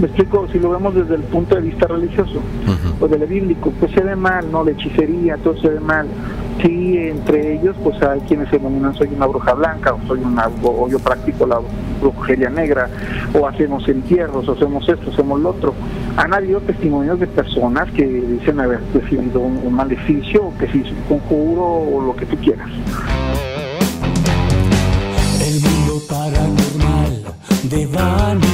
Me explico, si lo vemos desde el punto de vista religioso o del bíblico, pues se ve mal, ¿no? La hechicería, todo se ve mal. Sí, entre ellos, pues hay quienes se denominan soy una bruja blanca, o soy una, o yo practico la brujería negra, o hacemos entierros, o hacemos esto, hacemos lo otro. Han habido testimonios de personas que dicen haber recibido un, maleficio, o que se hizo un conjuro, o lo que tú quieras. El mundo paranormal de Bani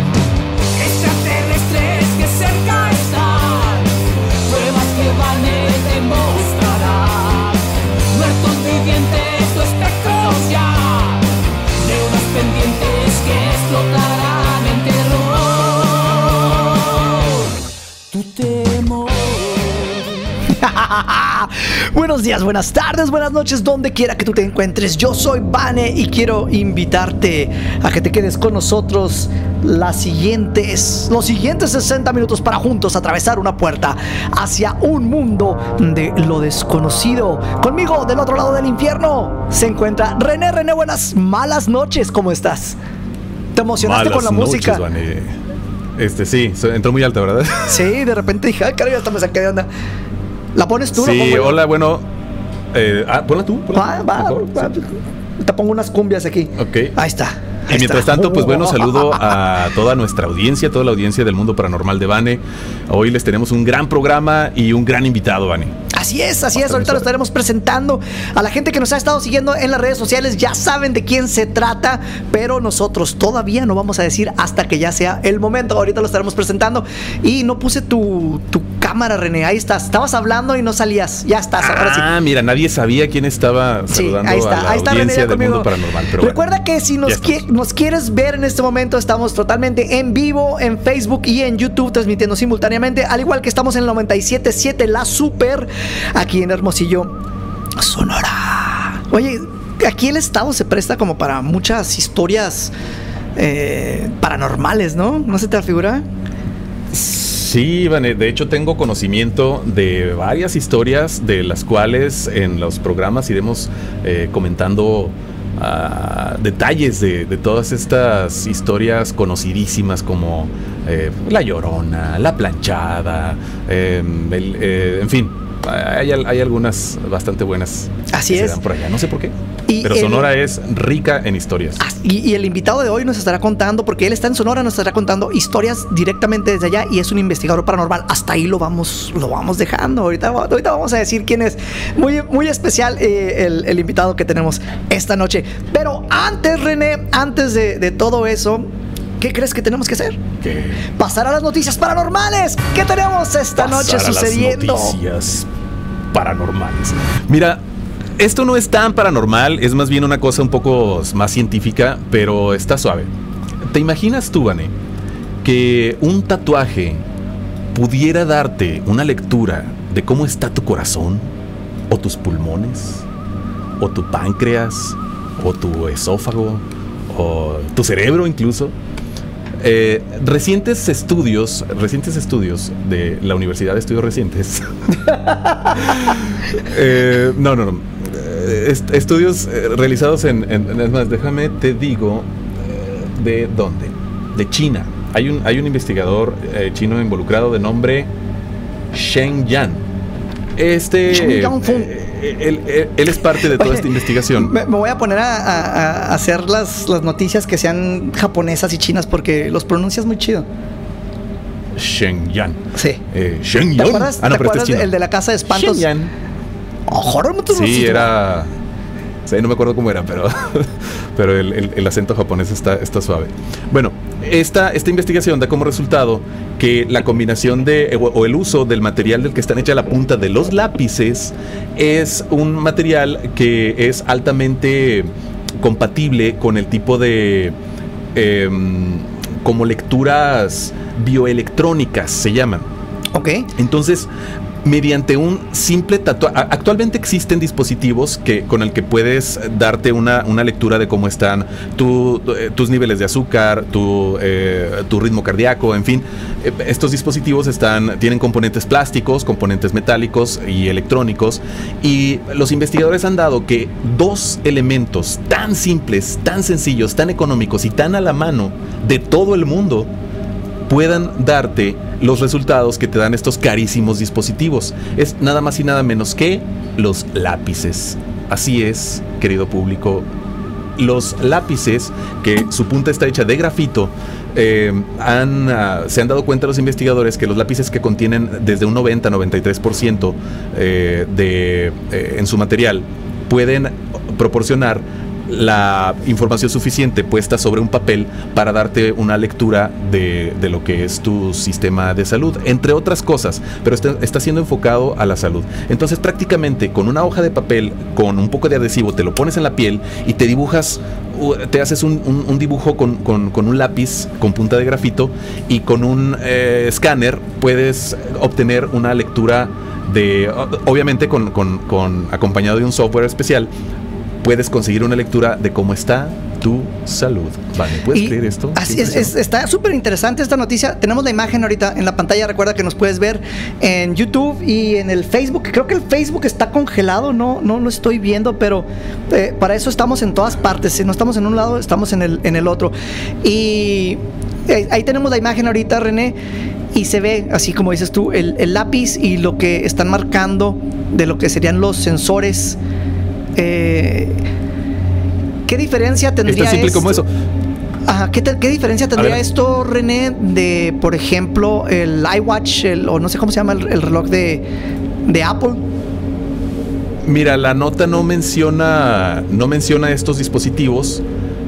Buenos días, buenas tardes, buenas noches, donde quiera que tú te encuentres. Yo soy Vane y quiero invitarte a que te quedes con nosotros las siguientes, los siguientes 60 minutos para juntos atravesar una puerta hacia un mundo de lo desconocido. Conmigo, del otro lado del infierno, se encuentra René. René, buenas, malas noches, ¿cómo estás? ¿Te emocionaste Malas con la noches, música? Vane. Este sí, entró muy alta, ¿verdad? Sí, de repente dije, ay, caray, hasta me saqué de onda. ¿La pones tú? ¿La sí, hola, bueno. eh, ah, ponla tú. ponla Va, va, mejor, va. sí. Te pongo unas cumbias aquí. Ok. Ahí está. Y mientras tanto, pues bueno, saludo a toda nuestra audiencia, toda la audiencia del mundo paranormal de Bane. Hoy les tenemos un gran programa y un gran invitado, Bane. Así es, así es. Ahorita lo estaremos presentando a la gente que nos ha estado siguiendo en las redes sociales. Ya saben de quién se trata, pero nosotros todavía no vamos a decir hasta que ya sea el momento. Ahorita lo estaremos presentando. Y no puse tu, tu cámara, René. Ahí estás. Estabas hablando y no salías. Ya estás. Ahora sí. Ah, mira, nadie sabía quién estaba Sí, saludando ahí a está, la ahí está René audiencia del mundo paranormal. Pero Recuerda bueno, que si qui- nos quieres ver en este momento, estamos totalmente en vivo en Facebook y en YouTube transmitiendo simultáneamente, al igual que estamos en el 97.7 La Super, aquí en Hermosillo, Sonora. Oye, aquí el estado se presta como para muchas historias eh, paranormales, ¿no? ¿No se te figura? Sí, Vane, de hecho tengo conocimiento de varias historias de las cuales en los programas iremos eh, comentando ah, detalles de, de todas estas historias conocidísimas como eh, La Llorona, La Planchada, eh, el- eh, en fin, hay, al- hay algunas bastante buenas Así que se es. dan por allá, no sé por qué. Y Pero el- Sonora es rica en historias. Ah, Y, y el invitado de hoy nos estará contando, porque él está en Sonora, nos estará contando historias directamente desde allá y es un investigador paranormal. Hasta ahí lo vamos, lo vamos dejando. Ahorita, ahorita vamos a decir quién es. Muy, muy especial eh, el, el invitado que tenemos esta noche. Pero antes, René, antes de, de todo eso, ¿qué crees que tenemos que hacer? Que Pasar a las noticias paranormales. ¿Qué tenemos esta noche pasar a las sucediendo? noticias paranormales. Mira, esto no es tan paranormal, es más bien una cosa un poco más científica, pero está suave. ¿Te imaginas tú, Vane, que un tatuaje pudiera darte una lectura de cómo está tu corazón, o tus pulmones, o tu páncreas, o tu esófago, o tu cerebro incluso? Eh, recientes estudios, recientes estudios de la Universidad de Estudios Recientes. Eh, no, no, no. Eh, est- estudios eh, realizados en, en- es más, déjame te digo de dónde. De China. Hay un, hay un investigador eh, chino involucrado de nombre Shen Yan. Este, Shen él, él- él es parte de toda Oye, esta investigación. Me, me voy a poner a, a- a hacer las, las noticias que sean japonesas y chinas porque los pronuncias muy chido. Shen Yan. Sí. Eh, Shen ¿Te Yan. acuerdas, Ah, no, te este acuerdas el de la casa de espantos? Shen Yan. Ojo, no te lo Sí, era. Sí, no me acuerdo cómo era, pero, pero el, el- el acento japonés está, está suave. Bueno, esta, esta investigación da como resultado que la combinación de o, o el uso del material del que están hecha la punta de los lápices es un material que es altamente compatible con el tipo de em, como lecturas bioelectrónicas se llaman. Ok. Entonces, mediante un simple tatuaje. Actualmente existen dispositivos que, con el que puedes darte una, una lectura de cómo están eh, tus niveles de azúcar, tu, eh, tu ritmo cardíaco, en fin. Eh, Estos dispositivos están, tienen componentes plásticos, componentes metálicos y electrónicos. Y los investigadores han dado que dos elementos tan simples, tan sencillos, tan económicos y tan a la mano de todo el mundo puedan darte los resultados que te dan estos carísimos dispositivos. Es nada más y nada menos que los lápices. Así es, querido público. Los lápices, que su punta está hecha de grafito, eh, han, ah, se han dado cuenta los investigadores que los lápices que contienen desde un 90-93% eh, eh, en su material pueden proporcionar la información suficiente puesta sobre un papel para darte una lectura de, de lo que es tu sistema de salud, entre otras cosas, pero está, está siendo enfocado a la salud. Entonces prácticamente con una hoja de papel, con un poco de adhesivo, te lo pones en la piel y te dibujas, te haces un, un- dibujo con, con- con un lápiz con punta de grafito y con un eh, escáner puedes obtener una lectura de, obviamente con- con- acompañado de un software especial, puedes conseguir una lectura de cómo está tu salud. Vale, ¿puedes Y creer esto? Así Qué es, es- impresión. está súper interesante esta noticia. Tenemos la imagen ahorita en la pantalla. Recuerda que nos puedes ver en YouTube y en el Facebook. Creo que el Facebook está congelado, no, no lo estoy viendo, pero eh, para eso estamos en todas partes. Si no estamos en un lado, estamos en el, en el otro. Y eh, ahí tenemos la imagen ahorita, René. Y se ve, así como dices tú, el, el lápiz y lo que están marcando de lo que serían los sensores. Eh, ¿Qué diferencia tendría Es como esto? eso. Ajá, ¿qué, te- qué diferencia tendría esto, René, de, por ejemplo, el iWatch, el- o no sé cómo se llama el, el reloj de, de Apple? Mira, la nota no menciona, no menciona estos dispositivos.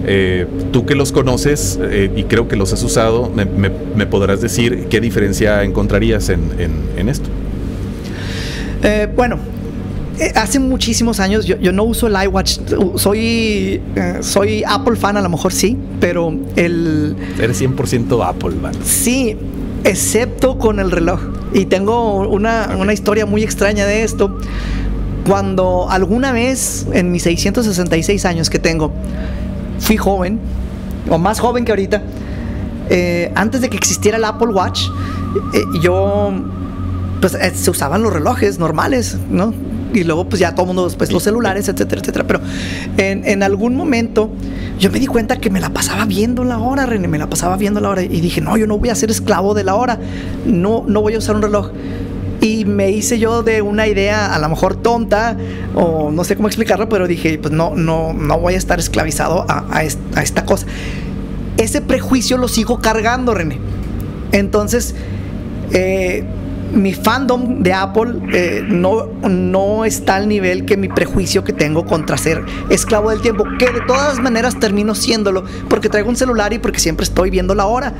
Eh, tú que los conoces eh, y creo que los has usado, me, me- me podrás decir qué diferencia encontrarías en, en- en esto. Eh, bueno, hace muchísimos años yo, yo no uso el iWatch, soy, eh, soy Apple fan, a lo mejor sí, pero el... Eres 100% Apple, ¿vale? Sí, excepto con el reloj. Y tengo una, una historia muy extraña de esto. Cuando alguna vez, en mis 666 años que tengo, fui joven, o más joven que ahorita, eh, antes de que existiera el Apple Watch, eh, yo, pues eh, se usaban los relojes normales, ¿no? Y luego, pues ya todo el mundo, pues los celulares, etcétera, etcétera. Pero en, en algún momento yo me di cuenta que me la pasaba viendo la hora, René, me la pasaba viendo la hora. Y dije, no, yo no voy a ser esclavo de la hora. No, no voy a usar un reloj. Y me hice yo de una idea a lo mejor tonta o no sé cómo explicarlo, pero dije, pues no, no, no voy a estar esclavizado a, a a esta cosa. Ese prejuicio lo sigo cargando, René. Entonces, eh, mi fandom de Apple eh, no, no está al nivel que mi prejuicio que tengo contra ser esclavo del tiempo, que de todas maneras termino siéndolo, porque traigo un celular y porque siempre estoy viendo la hora.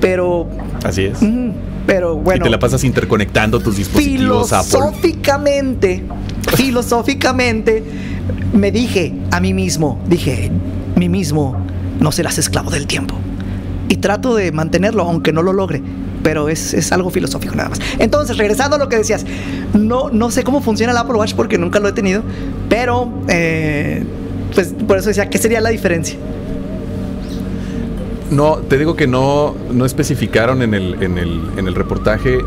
Pero, Así es. mm, pero bueno y te la pasas interconectando tus dispositivos Apple. filosóficamente, filosóficamente, me dije a mí mismo, dije, mí mismo, no serás esclavo del tiempo. Y trato de mantenerlo, aunque no lo logre. Pero es, es algo filosófico nada más. Entonces, regresando a lo que decías, no, no sé cómo funciona el Apple Watch porque nunca lo he tenido, pero eh, pues por eso decía, ¿qué sería la diferencia? No, te digo que no, no especificaron en el, en el, en el reportaje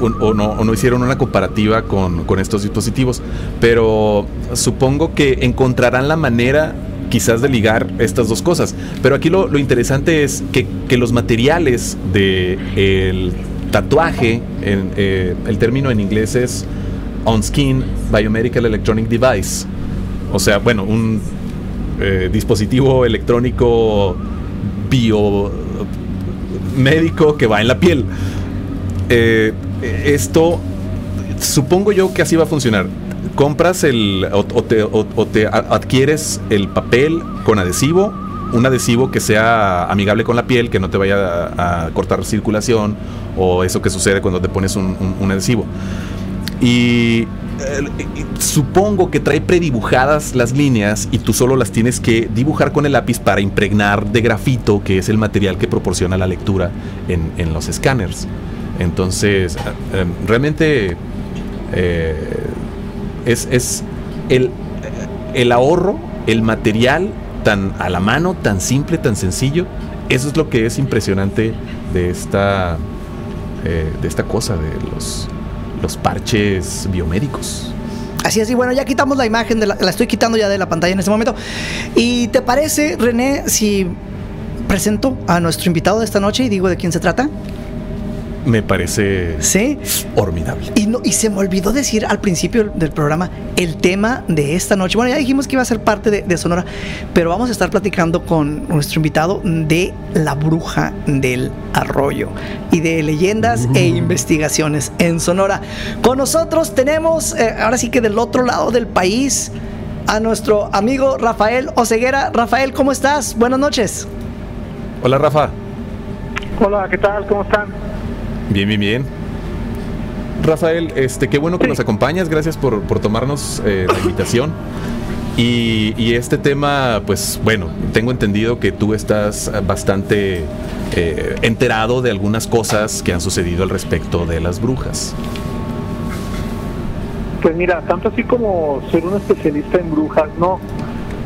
un- o, no, o no hicieron una comparativa con, con estos dispositivos, pero supongo que encontrarán la manera quizás de ligar estas dos cosas. Pero aquí lo, interesante es que, los materiales del tatuaje, eh, el término en inglés es on-skin biomedical electronic device. O sea, bueno, un eh, dispositivo electrónico biomédico que va en la piel. Eh, esto, supongo yo que así va a funcionar. Compras el, o, te, adquieres el papel con adhesivo, un adhesivo que sea amigable con la piel, que no te vaya a, cortar circulación o eso que sucede cuando te pones un, un- adhesivo. Y eh, y supongo que trae predibujadas las líneas y tú solo las tienes que dibujar con el lápiz para impregnar de grafito, que es el material que proporciona la lectura en, en los escáneres. Entonces, eh, realmente eh, es, es el, el ahorro, el material tan a la mano, tan simple, tan sencillo. Eso es lo que es impresionante de esta, eh, de esta cosa, de los, los parches biomédicos. Así es, y bueno, ya quitamos la imagen, de la, la estoy quitando ya de la pantalla en este momento. ¿Y te parece, René, si presento a nuestro invitado de esta noche y digo de quién se trata? Me parece Sí. formidable. Y, no, y se me olvidó decir al principio del programa el tema de esta noche. Bueno, ya dijimos que iba a ser parte de, de Sonora, pero vamos a estar platicando con nuestro invitado de la bruja del arroyo y de leyendas e investigaciones en Sonora. Con nosotros tenemos, eh, ahora sí que del otro lado del país, a nuestro amigo Rafael Oceguera. Rafael, ¿cómo estás? Buenas noches. Hola Rafa. Hola, ¿qué tal? ¿Cómo están? Bien, bien, bien. Rafael, este, qué bueno que nos acompañas, gracias por, por tomarnos eh, la invitación. Y, este tema, pues bueno, tengo entendido que tú estás bastante eh, enterado de algunas cosas que han sucedido al respecto de las brujas. Pues mira, tanto así como ser un especialista en brujas, no.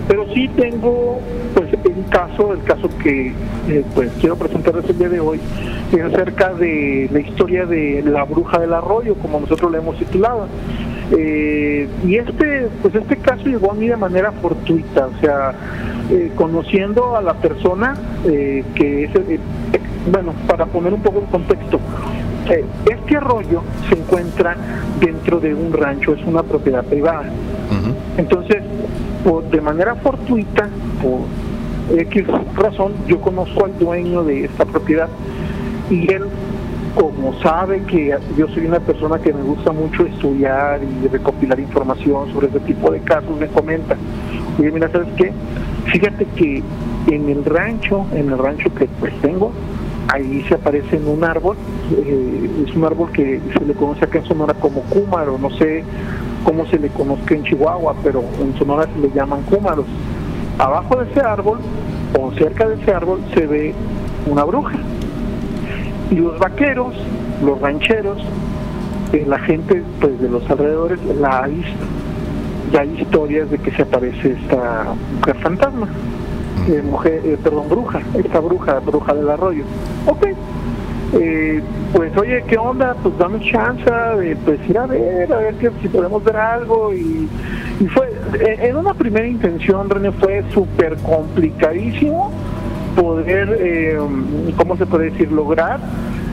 Pero sí tengo, pues, un caso, el caso que eh, pues quiero presentarles el día de hoy, es acerca de la historia de la bruja del arroyo, como nosotros le hemos titulado. Eh, y este, pues este caso llegó a mí de manera fortuita, o sea, eh, conociendo a la persona eh, que es, eh, bueno, para poner un poco en contexto, este arroyo se encuentra dentro de un rancho, es una propiedad privada. Entonces, por- de manera fortuita, por X razón, yo conozco al dueño de esta propiedad y él, como sabe que yo soy una persona que me gusta mucho estudiar y recopilar información sobre este tipo de casos, me comenta, oye, mira, ¿sabes qué? Fíjate que en el rancho, en el rancho que pues tengo, ahí se aparece en un árbol, eh, es un árbol que se le conoce acá en Sonora como cúmaro, no sé cómo se le conozca en Chihuahua, pero en Sonora se le llaman cúmaros. Abajo de ese árbol, o cerca de ese árbol, se ve una bruja. Y los vaqueros, los rancheros, eh, la gente pues de los alrededores la ha visto. Ya hay historias de que se aparece esta mujer fantasma, eh, mujer, eh, perdón, bruja, esta bruja, bruja del arroyo. Ok, eh, pues oye, ¿qué onda? Pues dame chance de pues, ir a ver, a ver que, si podemos ver algo. Y, y fue, eh, en una primera intención, René, fue súper complicadísimo poder, eh, ¿cómo se puede decir?, lograr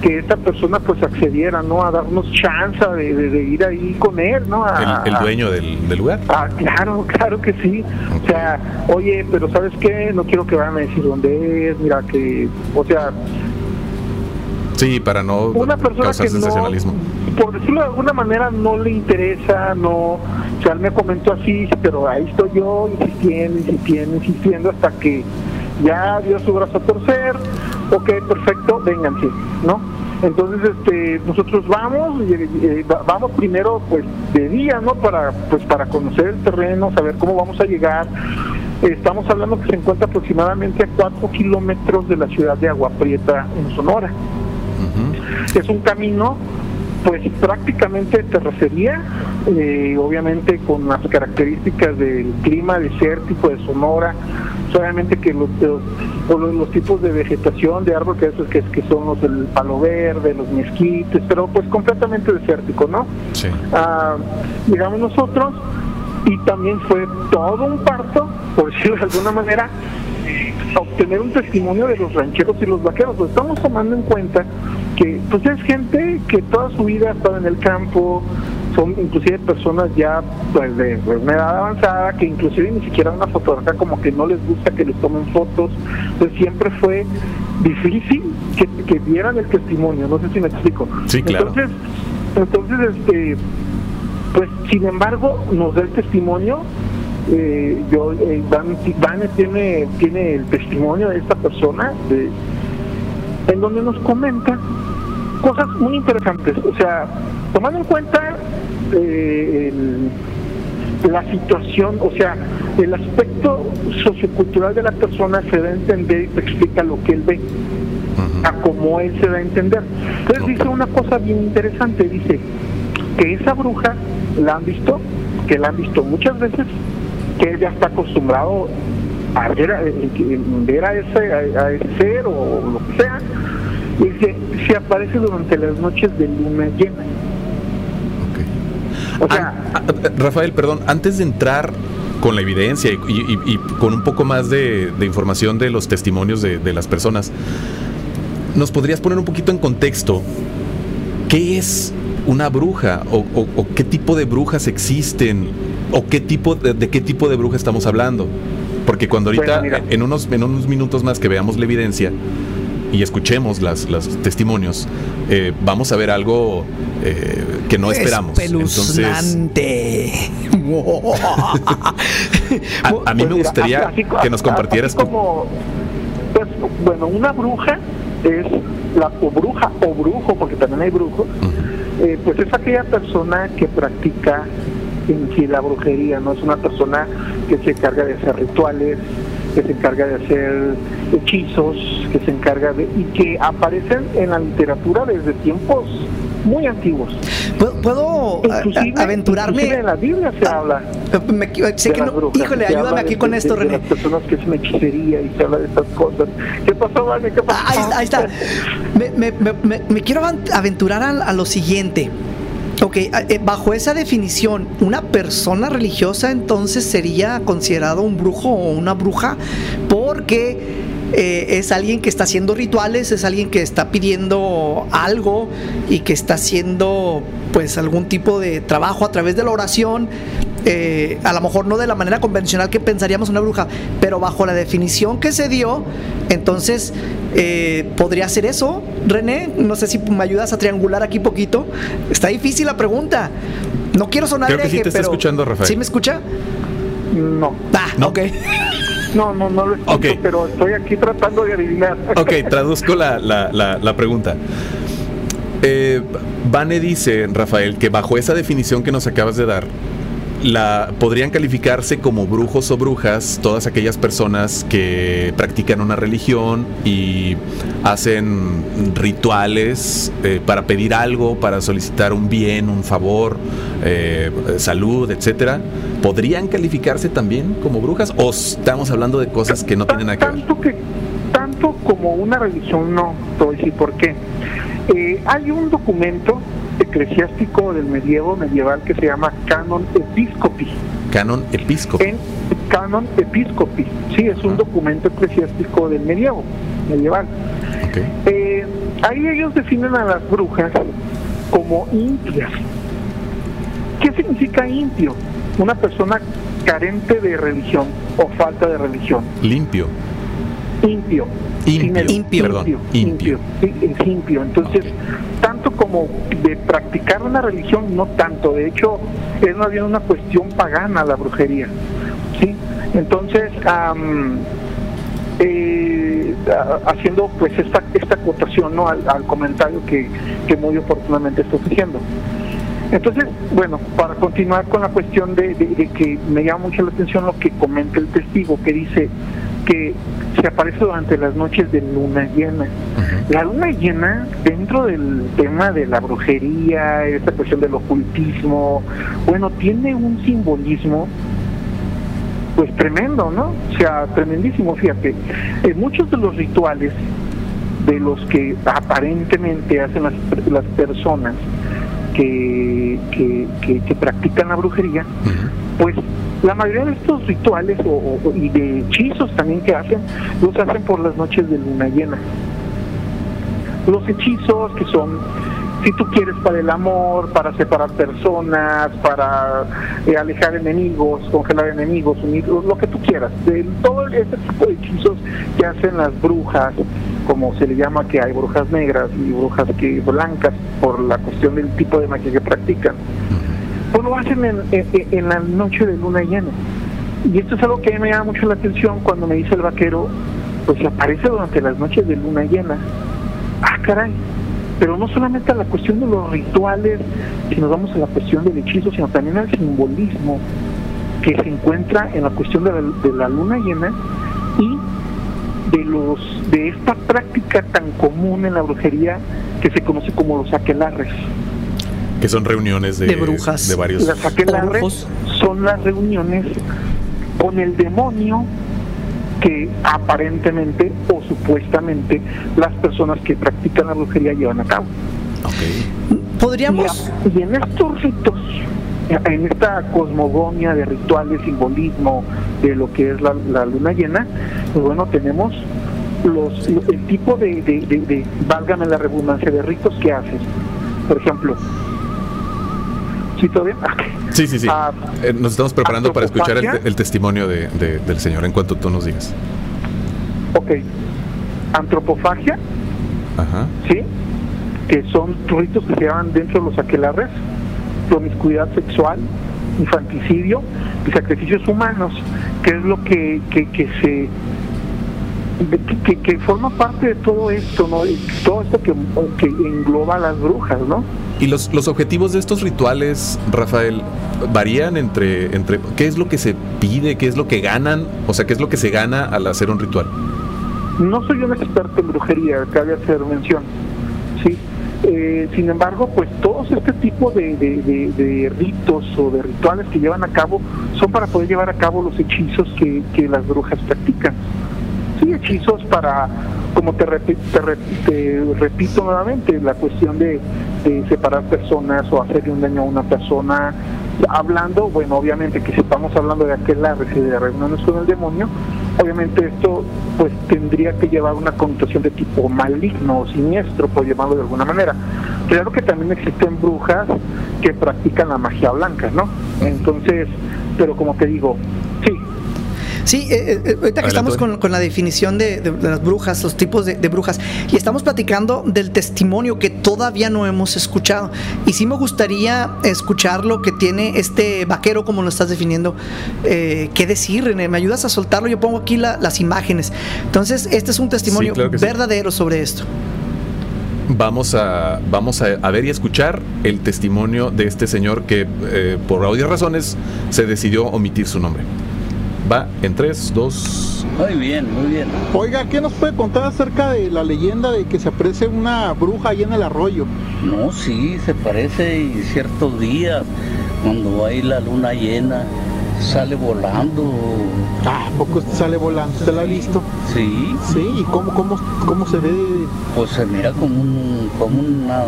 que esta persona pues accediera, ¿no? A darnos chance de, de- de ir ahí con él, ¿no? A- El, dueño del, del lugar. Ah, claro, claro que sí. O sea, oye, pero ¿sabes qué? No quiero que vayan a decir dónde es, mira que, o sea, Sí, para no una persona causar que no, sensacionalismo. por decirlo de alguna manera, no le interesa, no, o sea, él me comentó así, pero ahí estoy yo insistiendo, insistiendo, insistiendo hasta que ya dio su brazo a torcer, ok, perfecto, vénganse, ¿no? Entonces, este, nosotros vamos, eh, va- vamos primero, pues, de día, ¿no? Para, pues, para conocer el terreno, saber cómo vamos a llegar. Estamos hablando que se encuentra aproximadamente a cuatro kilómetros de la ciudad de Agua Prieta, en Sonora Es un camino pues prácticamente terracería, eh, obviamente con las características del clima desértico de Sonora, solamente que los, los, tipos de vegetación de árbol que, esos que, que son los del palo verde, los mezquites, pero pues completamente desértico, ¿no? Sí. Ah, llegamos nosotros y también fue todo un parto, por decirlo de alguna manera, obtener un testimonio de los rancheros y los vaqueros. Estamos tomando en cuenta que pues es gente que toda su vida ha estado en el campo, son inclusive personas ya pues de, de una edad avanzada que inclusive ni siquiera una fotografía como que no les gusta que les tomen fotos, entonces siempre fue difícil que, que dieran el testimonio, no sé si me explico. Sí, claro. Entonces, entonces este pues sin embargo nos da el testimonio eh, yo eh, Van, Van tiene tiene el testimonio de esta persona de- en donde nos comenta cosas muy interesantes. O sea tomando en cuenta eh, el- la situación o sea el aspecto sociocultural de la persona se da a entender y te explica lo que él ve a como él se da a entender. Entonces dice una cosa bien interesante, dice, que esa bruja la han visto, que la han visto muchas veces, que él ya está acostumbrado a ver a, ver a ese, a, ese ser o lo que sea, y se aparece durante las noches de luna llena. O sea, ah, Rafael, perdón, antes de entrar con la evidencia y, con un poco más de, información de los testimonios de, las personas, ¿nos podrías poner un poquito en contexto qué es una bruja o, qué tipo de brujas existen o qué tipo de, qué tipo de bruja estamos hablando? Porque cuando ahorita en unos en unos minutos más que veamos la evidencia y escuchemos las, los testimonios, eh, vamos a ver algo eh, que no esperamos. Espeluznante. a, mí me pues gustaría que nos compartieras como, pues, bueno, una bruja es la o bruja o brujo, porque también hay brujos, eh, pues es aquella persona que practica en sí la brujería, no es una persona que se encarga de hacer rituales, que se encarga de hacer hechizos, que se encarga de y que aparecen en la literatura desde tiempos muy antiguos. ¿Puedo, aventurarme? en la Biblia se habla. sé que no, híjole, ayúdame aquí con esto, René. las personas que hacen hechicería y se habla de estas cosas. ¿Qué pasó, Vale? ¿Qué pasó? ahí, está. Me, me, me, quiero aventurar a, lo siguiente. Ok, eh, bajo esa definición, ¿una persona religiosa entonces sería considerado un brujo o una bruja? Porque eh, es alguien que está haciendo rituales, es alguien que está pidiendo algo y que está haciendo pues algún tipo de trabajo a través de la oración, eh, a lo mejor no de la manera convencional que pensaríamos una bruja, pero bajo la definición que se dio, entonces eh, podría ser eso, René, no sé si me ayudas a triangular aquí poquito, está difícil la pregunta, no quiero sonar Creo que sí te está escuchando, Rafael. ¿Sí me escucha? No. Ah, ¿No? ok. No, no, no lo escucho, pero estoy aquí tratando de adivinar. Ok, traduzco la, la, la, pregunta. Eh, Vane dice, Rafael, que bajo esa definición que nos acabas de dar, la, podrían calificarse como brujos o brujas todas aquellas personas que practican una religión y hacen rituales eh, para pedir algo, para solicitar un bien, un favor, eh, salud, etcétera. ¿Podrían calificarse también como brujas o estamos hablando de cosas que no tienen nada? Tanto, que, tanto como una religión no, te por qué. Eh, hay un documento eclesiástico del medievo medieval que se llama Canon Episcopi. Canon Episcopi. En Canon Episcopi, sí, es un documento eclesiástico del medievo medieval. Eh, ahí ellos definen a las brujas como impias. ¿Qué significa impio? Una persona carente de religión o falta de religión. Limpio. Impio. Impio, perdón, impio. Es impio. Entonces, tanto como de practicar una religión, no tanto. De hecho, es más bien una cuestión pagana la brujería. ¿sí? Entonces, eh, haciendo pues esta, esta acotación ¿no? al, comentario que, que muy oportunamente estoy diciendo. Entonces, bueno, para continuar con la cuestión de, de, que me llama mucho la atención lo que comenta el testigo, que dice que se aparece durante las noches de luna llena. La luna llena, dentro del tema de la brujería, esta cuestión del ocultismo, bueno, tiene un simbolismo pues tremendo, ¿no? O sea, tremendísimo, fíjate. En muchos de los rituales de los que aparentemente hacen las, las personas que, que, practican la brujería, pues la mayoría de estos rituales o, y de hechizos también que hacen, los hacen por las noches de luna llena. Los hechizos que son, si tú quieres, para el amor, para separar personas, para eh, alejar enemigos, congelar enemigos, unir, lo que tú quieras. De, todo ese tipo de hechizos que hacen las brujas, como se le llama que hay brujas negras y brujas que blancas por la cuestión del tipo de magia que practican pues lo hacen en, la noche de luna llena. Y esto es algo que me llama mucho la atención cuando me dice el vaquero, pues aparece durante las noches de luna llena. Ah, caray. Pero no solamente a la cuestión de los rituales, si nos vamos a la cuestión del hechizo, sino también al simbolismo que se encuentra en la cuestión de la, de la luna llena y de los de esta práctica tan común en la brujería que se conoce como los aquelarres. Que son reuniones de, De brujas. De varios. Las aquelarres son las reuniones con el demonio que aparentemente o supuestamente las personas que practican la brujería llevan a cabo. Ok. Podríamos. Y, en estos ritos, en esta cosmogonia de rituales, simbolismo de lo que es la, la luna llena, pues bueno, tenemos los, el tipo de, de, de- de, válgame la redundancia, de ritos que haces. Por ejemplo, ¿sí bien? Sí, sí, sí. Ah, Eh, nos estamos preparando para escuchar el, el testimonio de- de- del señor en cuanto tú nos digas. Ok, antropofagia, Ajá. ¿sí? Que son ritos que se llaman dentro de los aquelarres, promiscuidad sexual, infanticidio y sacrificios humanos, que es lo que, que, que se que, que- forma parte de todo esto, ¿no? Todo esto que, que engloba a las brujas, ¿no? ¿Y los, los objetivos de estos rituales, Rafael, varían entre, entre qué es lo que se pide, qué es lo que ganan? O sea, ¿qué es lo que se gana al hacer un ritual? No soy un experto en brujería, cabe hacer mención, ¿sí? Eh, sin embargo, pues todos este tipo de, de- ritos o de rituales que llevan a cabo son para poder llevar a cabo los hechizos que, que las brujas practican. Sí, hechizos para, como te, repi- te re- te repito nuevamente, la cuestión de, de separar personas o hacerle un daño a una persona. Hablando, bueno, obviamente que si estamos hablando de y de reuniones con el demonio, obviamente esto pues tendría que llevar una connotación de tipo maligno o siniestro, por llamarlo de alguna manera. Claro que también existen brujas que practican la magia blanca, ¿no? Entonces, pero como te digo, sí, Sí, eh, eh, ahorita que estamos con, con la definición de, de- de las brujas, los tipos de, de brujas, y estamos platicando del testimonio que todavía no hemos escuchado. Y sí me gustaría escuchar lo que tiene este vaquero, como lo estás definiendo. Eh, ¿Qué decir, René? ¿Me ayudas a soltarlo? Yo pongo aquí la- las imágenes. Entonces, este es un testimonio claro que sí. verdadero sobre esto. Vamos a, vamos a, a ver y escuchar el testimonio de este señor que eh, por obvias razones se decidió omitir su nombre. Va en 3, 2... Muy bien, muy bien. Oiga, ¿qué nos puede contar acerca de la leyenda de que se aparece una bruja ahí en el arroyo? No, sí, se parece y ciertos días, cuando hay la luna llena, sale volando. Ah, ¿a poco sale volando? ¿Usted la ha visto? Sí, Sí, ¿y cómo, cómo, cómo se ve? pues se mira como un, como una,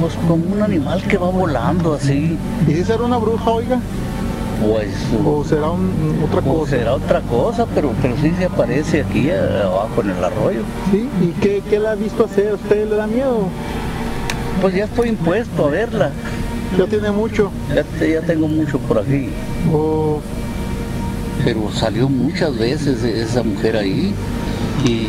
pues como un animal que va volando así. ¿Y si será una bruja, oiga? Pues, ¿O será un- otra o cosa? será otra cosa, pero, pero sí se aparece aquí eh, abajo en el arroyo. ¿Sí? ¿Y qué, qué la ha visto hacer? ¿A usted le da miedo? Pues ya estoy impuesto a verla. Ya tiene mucho. Ya, ya tengo mucho por aquí. ¿O pero salió muchas veces esa mujer ahí y,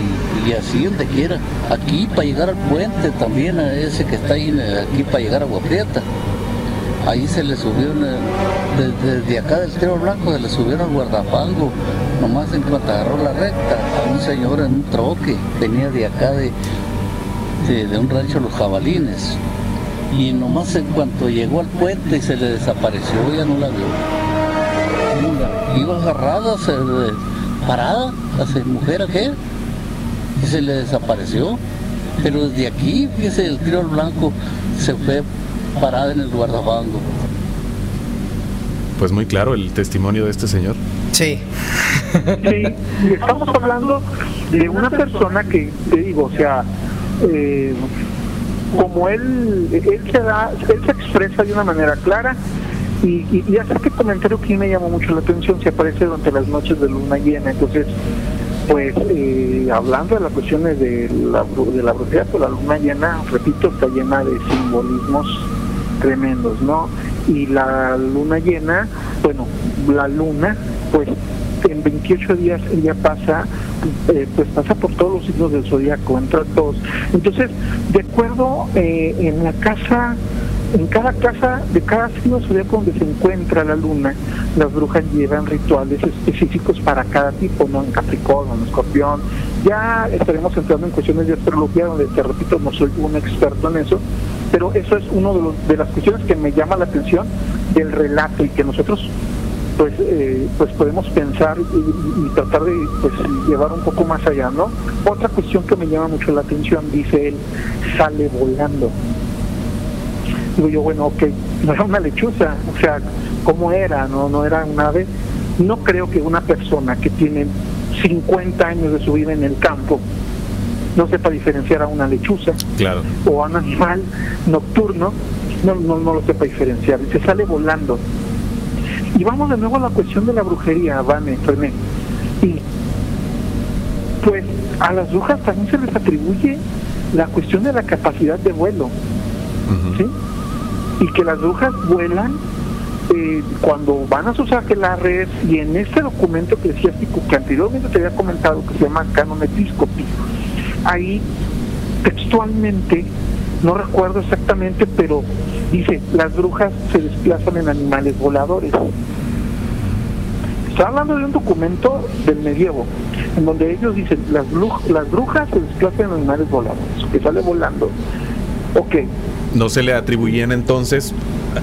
y así donde quiera. Aquí para llegar al puente también, a ese que está ahí, aquí para llegar a Guaprieta. Ahí se le subieron, desde, acá del Tiro Blanco se le subieron al guardafango, nomás en cuanto agarró la recta, a un señor en un troque, venía de acá de, de, un rancho Los Jabalines. Y nomás en cuanto llegó al puente y se le desapareció, ya no la vio. Iba agarrada, se, parada, la mujer aquel, y se le desapareció. Pero desde aquí, fíjese, el tiro blanco se fue parada en el guardafango. Pues muy claro el testimonio de este señor. Sí. Sí, y estamos hablando de una persona que, te digo, o sea, eh, como él, él se da, él se expresa de una manera clara y, y, y hace este comentario que me llamó mucho la atención, se aparece durante las noches de luna llena, entonces, pues, eh, hablando de las cuestiones de la, bru- de la brujería, pues la luna llena, repito, está llena de simbolismos tremendos, ¿no? Y la luna llena, bueno, la luna, pues en 28 días ella pasa, eh, pues pasa por todos los signos del zodiaco, entra todos. Entonces, de acuerdo eh, en la casa, en cada casa de cada signo zodiaco donde se encuentra la luna, las brujas llevan rituales específicos para cada tipo, ¿no? En Capricornio, en Escorpión. Ya estaremos entrando en cuestiones de astrología, donde te repito, no soy un experto en eso, pero eso es una de, los- de las cuestiones que me llama la atención del relato y que nosotros pues eh, pues podemos pensar y, tratar de pues llevar un poco más allá no otra cuestión que me llama mucho la atención dice él sale volando Digo yo, bueno, ok, no era una lechuza, o sea, ¿cómo era? No, no era un ave. No creo que una persona que tiene 50 años de su vida en el campo no sepa diferenciar a una lechuza Claro. o a un animal nocturno, no, no, no lo sepa diferenciar, y se sale volando. Y vamos de nuevo a la cuestión de la brujería, Vane, Ferné. Y pues a las brujas también se les atribuye la cuestión de la capacidad de vuelo. ¿sí? Y que las brujas vuelan eh, cuando van a sus aquelarres y en este documento que decía Pico, que anteriormente te había comentado que se llama Canon Episcopi, ahí textualmente, no recuerdo exactamente, pero dice, las brujas se desplazan en animales voladores. Está hablando de un documento del medievo, en donde ellos dicen, las, las brujas se desplazan en animales voladores, que sale volando. Ok, No se le atribuían entonces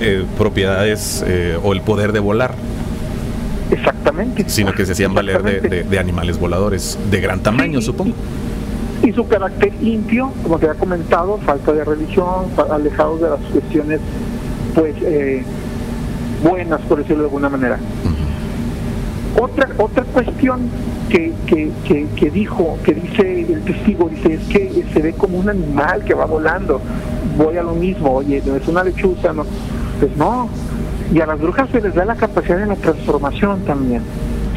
eh, propiedades eh, o el poder de volar, exactamente. sino que se hacían valer de, Exactamente. de- de animales voladores de gran tamaño, Sí, supongo. Y, y su carácter limpio, como te había comentado, falta de religión, alejados de las cuestiones, pues, eh, buenas, por decirlo de alguna manera. Otra, otra cuestión que, que, que, que dijo, que dice el testigo, dice, es que se ve como un animal que va volando. Voy a lo mismo, oye, no es una lechuza, no. Pues no. Y a las brujas se les da la capacidad de la transformación también.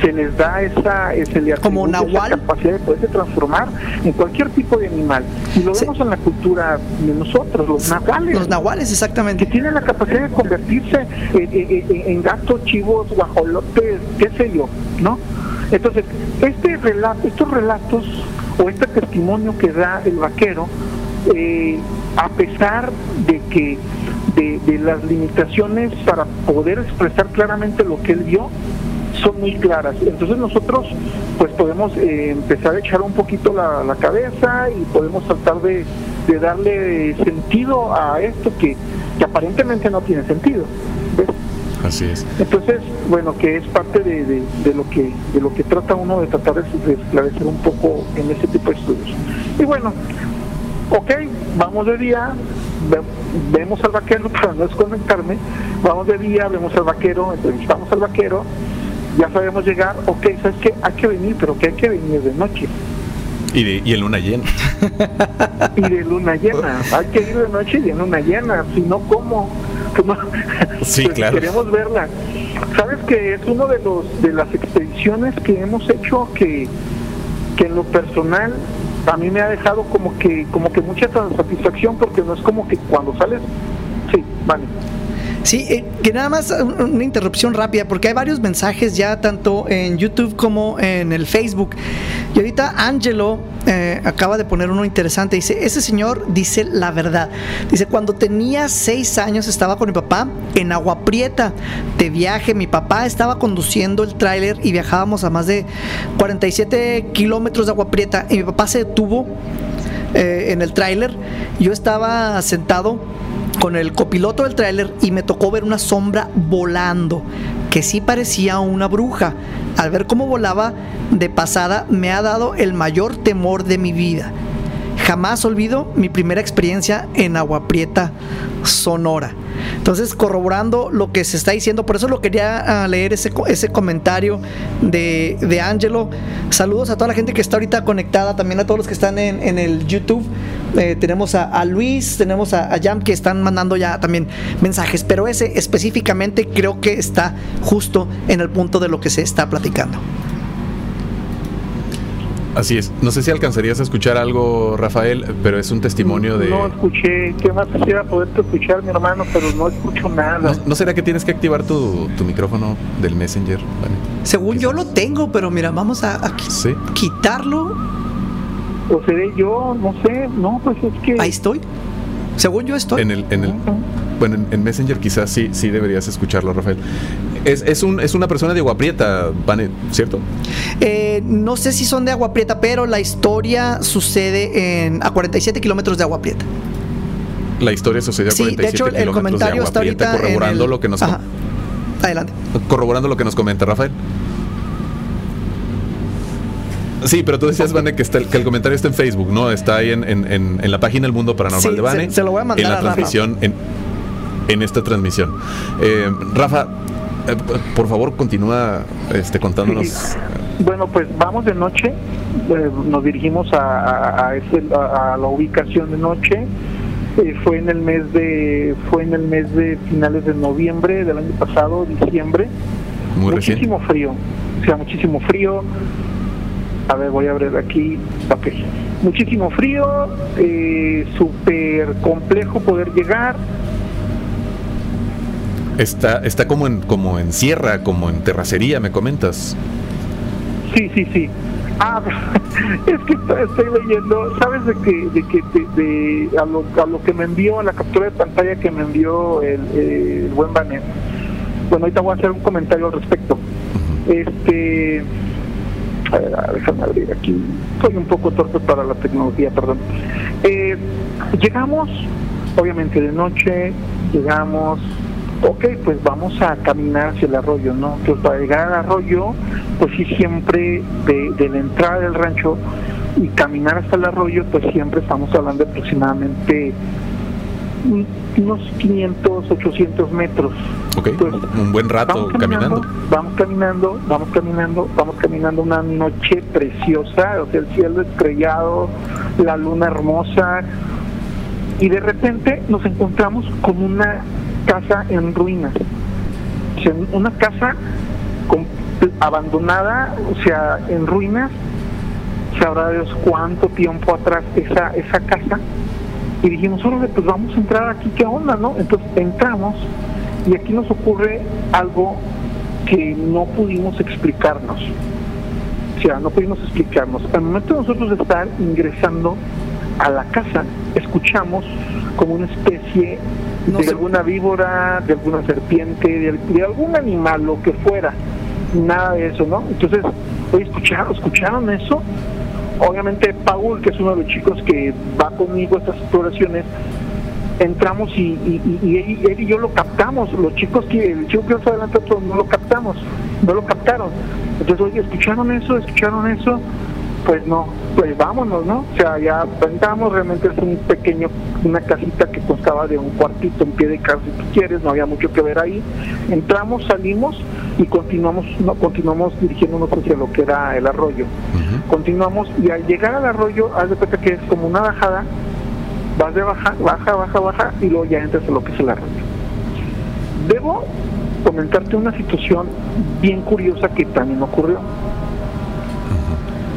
Se les da esa, se le Como esa capacidad de poderse transformar en cualquier tipo de animal. Y lo Sí. vemos en la cultura de nosotros, los nahuales Los nahuales, que exactamente. tienen la capacidad de convertirse en, en- en- en gatos, chivos, guajolotes, qué sé yo, ¿no? Entonces, este relato, estos relatos o este testimonio que da el vaquero, eh, a pesar de que de, de las limitaciones para poder expresar claramente lo que él vio, son muy claras. Entonces nosotros pues podemos eh, empezar a echar un poquito la, la cabeza y podemos tratar de, de darle sentido a esto que, que aparentemente no tiene sentido. ¿ves? Así es. Entonces, bueno, que es parte de, de- de lo que de lo que trata uno de tratar de, esclarecer un poco en ese tipo de estudios. Y bueno, ok, vamos de día, ve- vemos al vaquero para no desconectarme, vamos de día, vemos al vaquero, entrevistamos al vaquero, ya sabemos llegar, ok, ¿sabes qué? Hay que venir, pero que hay que venir de noche Y, de, y en luna llena. y de luna llena. Hay que ir de noche y de luna llena, si no, ¿cómo? Pues Sí, pues claro. Queremos verla. Sabes que es uno de los de las expediciones que hemos hecho que, que en lo personal a mí me ha dejado como que como que mucha satisfacción porque no es como que cuando sales, sí, vale. Sí, eh, que nada más un- una interrupción rápida, porque hay varios mensajes ya tanto en YouTube como en el Facebook. Y ahorita Angelo eh, acaba de poner uno interesante. Dice, ese señor dice la verdad. Dice, cuando tenía seis años estaba con mi papá en Agua Prieta de viaje. Mi papá estaba conduciendo el tráiler y viajábamos a más de 47 kilómetros de Agua Prieta. Y mi papá se detuvo eh, en el tráiler. Yo estaba sentado con el copiloto del tráiler y me tocó ver una sombra volando que sí parecía una bruja. Al ver cómo volaba de pasada me ha dado el mayor temor de mi vida. Jamás olvido mi primera experiencia en Agua Prieta, Sonora. Entonces, corroborando lo que se está diciendo, por eso lo quería ah, leer ese, ese comentario de, de Angelo. Saludos a toda la gente que está ahorita conectada, también a todos los que están en, en el YouTube. Eh, tenemos a, Luis, tenemos a, a que están mandando ya también mensajes, pero ese específicamente creo que está justo en el punto de lo que se está platicando. Así es. No sé si alcanzarías a escuchar algo, Rafael, pero es un testimonio de... No escuché, ¿qué más quisiera poderte escuchar, mi hermano? Pero no escucho nada. ¿No, no será que tienes que activar tu, tu micrófono del Messenger? Vale. Según yo lo tengo, pero mira, vamos a, a qui- Sí. quitarlo. O seré yo, no sé, no, pues es que... Ahí estoy. Según yo estoy. En el, en el, bueno, en, en Messenger quizás sí, sí deberías escucharlo, Rafael. Es, es, un, es una persona de Guaprieta, Vane, ¿cierto? Eh, no sé si son de Agua Prieta, pero la historia sucede en, a 47 kilómetros de Agua Prieta. La historia sucedió a Sí, 47 de hecho, el kilómetros de comentario Agua está Prieta, ahorita. corroborando el- lo que nos Ajá. Adelante. corroborando lo que nos comenta Rafael. Sí, pero tú decías, Vane, que, está el- que el comentario está en Facebook, ¿no? Está ahí en, en- en- en la página El Mundo Paranormal Sí, de Vane. se- se lo voy a mandar En la a transmisión, en, en esta transmisión. Eh, Rafa, eh, por favor, continúa este, contándonos. Sí. Bueno, pues vamos de noche, eh, nos dirigimos a, a- ese- a- a la ubicación de noche. Eh, fue en el mes de fue en el mes de finales de noviembre del año pasado, diciembre. Muy recién. muchísimo frío, o sea, muchísimo frío. A ver, voy a abrir aquí. Ok. Muchísimo frío, eh, súper complejo poder llegar. Está, está como en, como en sierra, como en terracería, me comentas. Sí, sí, sí. Ah, es que estoy leyendo, ¿sabes de que, de que de, de- a, lo, a lo que me envió, a la captura de pantalla que me envió el, el buen Banet? Bueno, ahorita voy a hacer un comentario al respecto. Este, a ver, déjame abrir aquí. Soy un poco torpe para la tecnología, perdón. Eh, llegamos, obviamente de noche, llegamos, ok, pues vamos a caminar hacia el arroyo, ¿no? Pues para llegar al arroyo, pues sí, siempre de, de la entrada del rancho y caminar hasta el arroyo, pues siempre estamos hablando de aproximadamente un- unos 500, 800 metros. Ok, un buen rato Vamos caminando. Vamos caminando, vamos caminando, vamos caminando una noche preciosa, o sea, el cielo estrellado, la luna hermosa, y de repente nos encontramos con una casa en ruinas, una casa com- abandonada, o sea, en ruinas, sabrá Dios cuánto tiempo atrás esa, esa casa, y dijimos, órale, pues vamos a entrar aquí, ¿qué onda, no? Entonces entramos y aquí nos ocurre algo que no pudimos explicarnos. O sea, no pudimos explicarnos. Al momento de nosotros estar ingresando a la casa, escuchamos como una especie No de sé. alguna víbora, de alguna serpiente, de, de algún animal, lo que fuera. Nada de eso, ¿no? Entonces, oye, ¿escucharon, ¿escucharon eso? Obviamente Paul, que es uno de los chicos que va conmigo a estas exploraciones, entramos y, y- y- y él, y yo lo captamos. Los chicos que, el chico que nos adelante no lo captamos, no lo captaron. Entonces, oye, ¿escucharon eso? ¿Escucharon eso? Pues no, pues vámonos, ¿no? O sea, ya entramos, realmente es un pequeño, una casita que constaba de un cuartito, un pie de casa, si tú quieres, no había mucho que ver ahí. Entramos, salimos y continuamos, no, continuamos dirigiéndonos hacia lo que era el arroyo. Continuamos y al llegar al arroyo, haz de cuenta que es como una bajada, vas de baja, baja, baja, baja y luego ya entras a lo que es el arroyo. Debo comentarte una situación bien curiosa que también ocurrió.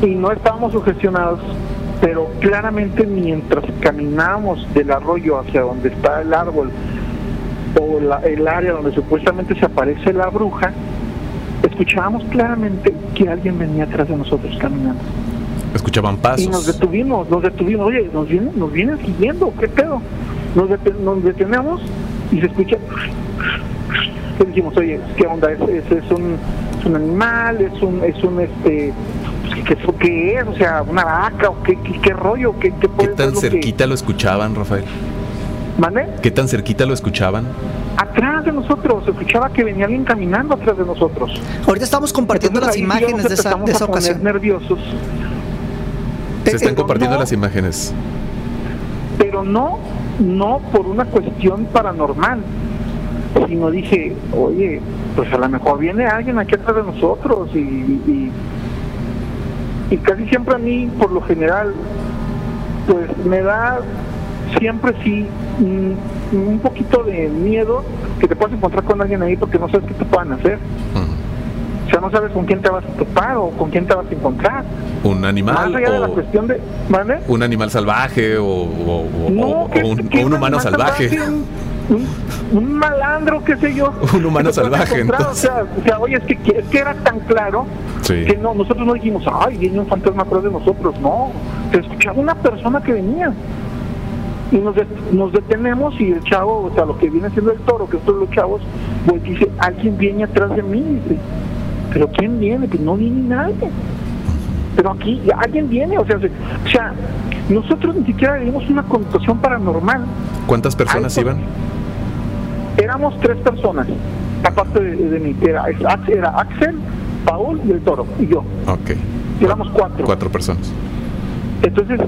Y no estábamos sugestionados, pero claramente mientras caminábamos del arroyo hacia donde está el árbol o la- el área donde supuestamente se aparece la bruja, escuchábamos claramente que alguien venía atrás de nosotros caminando. Escuchaban Y nos pasos. detuvimos, nos detuvimos, oye, nos vienen, nos vienen siguiendo, ¿qué pedo? Nos, dete- nos detenemos y se escucha. Y dijimos, oye, ¿qué onda? ¿Es, es, es un, es un animal? ¿Es un, es un este, ¿qué, qué- qué es? O sea, una vaca o qué, qué, qué rollo? ¿Qué, qué ¿Qué tan lo que- cerquita lo escuchaban, Rafael? ¿Mande? ¿Qué tan cerquita lo escuchaban? Atrás de nosotros, se escuchaba que venía alguien caminando atrás de nosotros. Ahorita estamos compartiendo Entonces, las imágenes de esa, de esa a poner ocasión. nerviosos Se están pero compartiendo no- las imágenes. pero no no por una cuestión paranormal sino dije oye pues a lo mejor viene alguien aquí atrás de nosotros y, y, y casi siempre a mí por lo general pues me da siempre sí un poquito de miedo que te puedas encontrar con alguien ahí porque no sabes qué te puedan hacer o sea no sabes con quién te vas a topar o con quién te vas a encontrar Un animal más allá de la o cuestión de ¿vale? un animal salvaje o, o- o- No, o- o un, o humano salvaje. Un, un malandro, qué sé yo. Un humano salvaje, O sea, o sea, oye, es que, es que era tan claro Sí. que no, nosotros no dijimos, ay, viene un fantasma atrás de nosotros. No, se escuchaba una persona que venía. Y nos, de- nos detenemos y el chavo, o sea, lo que viene siendo el toro, que estos los chavos, pues dice, alguien viene atrás de mí. Dice, pero ¿quién viene? Pues no viene nadie. Pero aquí alguien viene, o sea, se- o sea, nosotros ni siquiera vimos una connotación paranormal. ¿Cuántas personas iban? Éramos tres personas, aparte de, de mí, era, era Axel, Paul y el toro, y yo. Ok. Éramos cuatro. Cuatro personas. Entonces,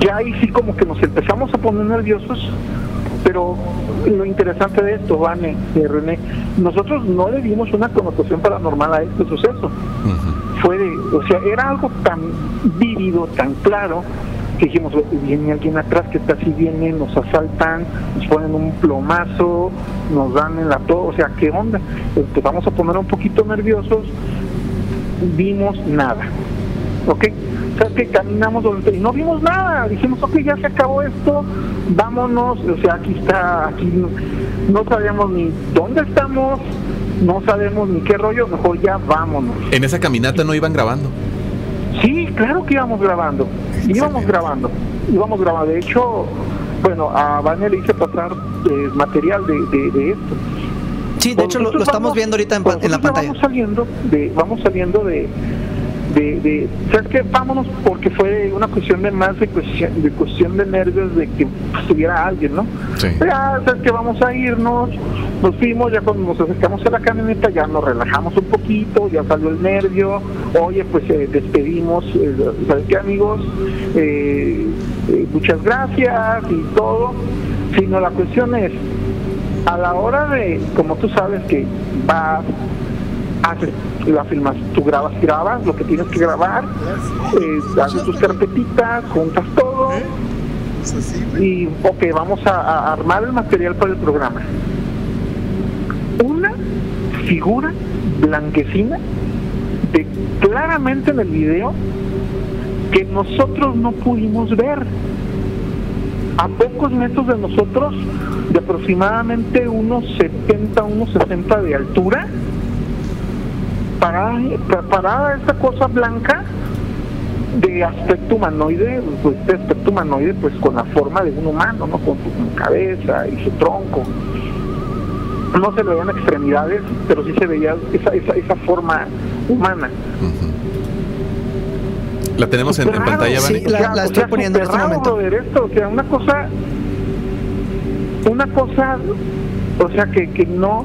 ya ahí sí como que nos empezamos a poner nerviosos Pero lo interesante de esto, Vane, y René, nosotros no le dimos una connotación paranormal a este suceso. Fue de, o sea, era algo tan vívido, tan claro, dijimos, viene alguien atrás que está así, viene, nos asaltan, nos ponen un plomazo, nos dan en la todo, o sea, ¿qué onda? Empezamos a poner un poquito nerviosos, vimos nada, ¿ok? O sea, que caminamos donde- y no vimos nada, dijimos, ok, ya se acabó esto, vámonos, o sea, aquí está, aquí no, sabemos ni dónde estamos, no sabemos ni qué rollo, mejor ya vámonos. En esa caminata no iban grabando. Claro que íbamos grabando. Íbamos grabando. Íbamos grabando. De hecho, bueno, a Vania le hice pasar eh, material de, de, de esto. Sí, de hecho lo, lo estamos vamos- viendo ahorita en, en la pantalla. Vamos saliendo de, vamos saliendo de, de, de ¿sabes qué? Vámonos porque fue una cuestión de más de cuestión de, cuestión de nervios de que estuviera alguien, ¿no? Sí. Ya, ¿sabes que Vamos a irnos, nos fuimos, ya cuando nos acercamos a la camioneta ya nos relajamos un poquito, ya salió el nervio, oye, pues eh, despedimos, eh, ¿sabes qué amigos? Eh, eh, muchas gracias y todo, sino la cuestión es, a la hora de, como tú sabes que vas, haces la filmas, tú grabas, grabas lo que tienes que grabar, eh, haces tus carpetitas, juntas todo y ok, vamos a, a armar el material para el programa. Una figura blanquecina de claramente en el video que nosotros no pudimos ver a pocos metros de nosotros de aproximadamente unos 70, unos 60 de altura parada, parada esta cosa blanca de aspecto humanoide, pues de aspecto humanoide, pues con la forma de un humano, ¿no? Con su cabeza y su tronco. No se le veían extremidades, pero sí se veía esa, esa, esa forma humana. La tenemos en, pantalla, sí, Vane? la- o sea, estoy sea, poniendo en este raro, momento. brother, esto, o sea, una cosa, una cosa, o sea, que, que no,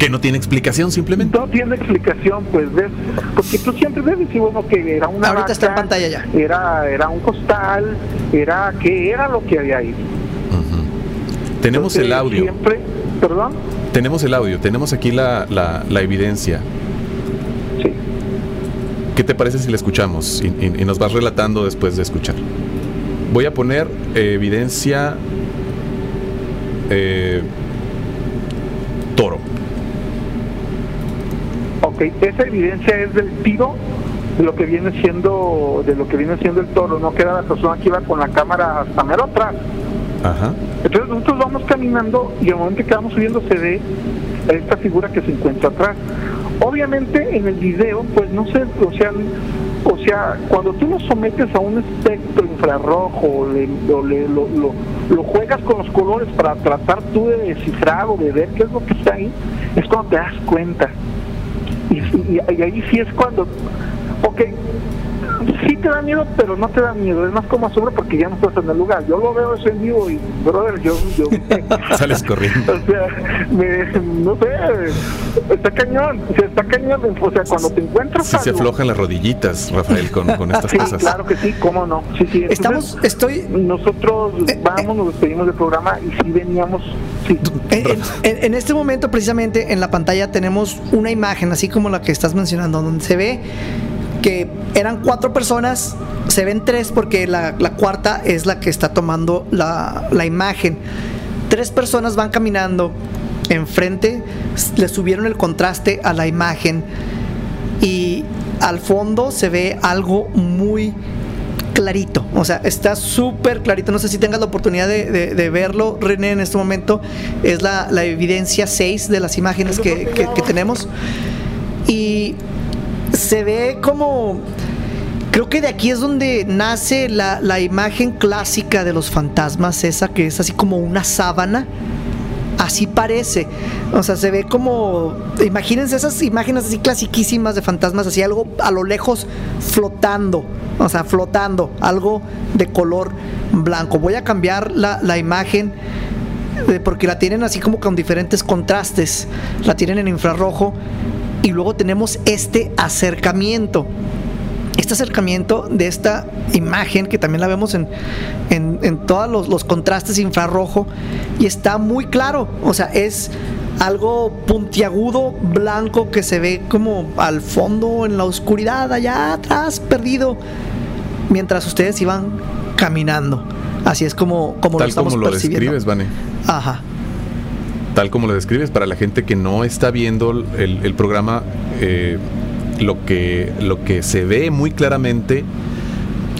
Que no tiene explicación simplemente. no tiene explicación, pues ves, porque tú siempre ves decir, bueno, que era una Ahorita está en pantalla ya. Era, era un costal, era, que era lo que había ahí. Tenemos el audio. Siempre, perdón, Tenemos el audio. Tenemos aquí la, la, la evidencia. sí. ¿Qué te parece si la escuchamos? Y, y- y nos vas relatando después de escuchar. Voy a poner eh, evidencia eh, toro. Esa evidencia es del tiro de lo que viene siendo, de lo que viene siendo el toro, no que era la persona que iba con la cámara hasta mero atrás. Ajá. Entonces nosotros vamos caminando y al momento que vamos subiendo se ve esta figura que se encuentra atrás. Obviamente en el video, pues no sé, o sea, o sea, cuando tú lo sometes a un espectro infrarrojo, o le- o le- lo, lo- lo juegas con los colores para tratar tú de descifrar o de ver qué es lo que está ahí, es cuando te das cuenta. Y, ahí sí es cuando, ok, sí te da miedo, pero no te da miedo, es más como asombro porque ya no estás en el lugar. Yo lo veo eso en vivo y, brother, yo, yo Sales corriendo. o sea, me, no sé, está cañón, o sea, está cañón, o sea, cuando te encuentras Sí se aflojan las rodillitas, Rafael, con, con estas Sí, cosas. claro que sí, cómo no, sí, sí. entonces, Estamos, estoy nosotros Eh, vamos, nos despedimos del programa y sí veníamos, sí, En, en- en este momento, precisamente en la pantalla, tenemos una imagen, así como la que estás mencionando, donde se ve que eran cuatro personas, se ven tres porque la, cuarta es la que está tomando la, imagen. Tres personas van caminando enfrente, le subieron el contraste a la imagen y al fondo se ve algo muy clarito, o sea, está súper clarito. No sé si tengas la oportunidad de, verlo, René, en este momento. Es la, evidencia 6 de las imágenes que- que tenemos. Y se ve como... Creo que de aquí es donde nace la, la imagen clásica de los fantasmas, esa que es así como una sábana. Así parece. O sea, se ve como. Imagínense esas imágenes así clasiquísimas de fantasmas, así algo a lo lejos flotando. O sea, flotando. Algo de color blanco. Voy a cambiar la, la imagen eh, porque la tienen así como con diferentes contrastes. La tienen en infrarrojo. Y luego tenemos este acercamiento. este acercamiento de esta imagen que también la vemos en, en, en todos los, los contrastes infrarrojo y está muy claro, o sea, es algo puntiagudo, blanco que se ve como al fondo en la oscuridad, allá atrás, perdido, mientras ustedes iban caminando. Así es como, como lo estamos como lo percibiendo. describes, Vane. Ajá. Tal como lo describes, para la gente que no está viendo el, programa, eh, lo, que, lo que se ve muy claramente,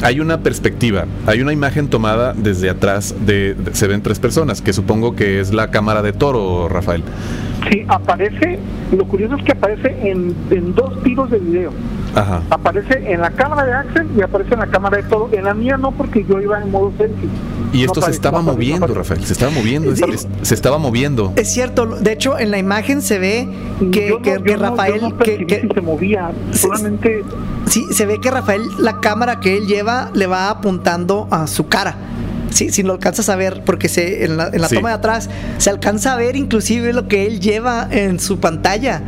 hay una perspectiva, hay una imagen tomada desde atrás, de, de- se ven tres personas, que supongo que es la cámara de toro, Rafael. Sí, aparece, lo curioso es que aparece en, en dos tiros de video. Ajá. Aparece en la cámara de Axel y aparece en la cámara de todo. En la mía no, porque yo iba en modo selfie. Y No esto se estaba no moviendo, no. Rafael, se estaba moviendo, Sí. se estaba moviendo. Es cierto, de hecho en la imagen se ve que, Yo no- que- yo que no- yo Rafael, no que, que- se movía, solamente sí, se ve que Rafael, la cámara que él lleva, le va apuntando a su cara. Sí, si lo alcanzas a ver, porque se, en la, en la Sí. toma de atrás se alcanza a ver inclusive lo que él lleva en su pantalla,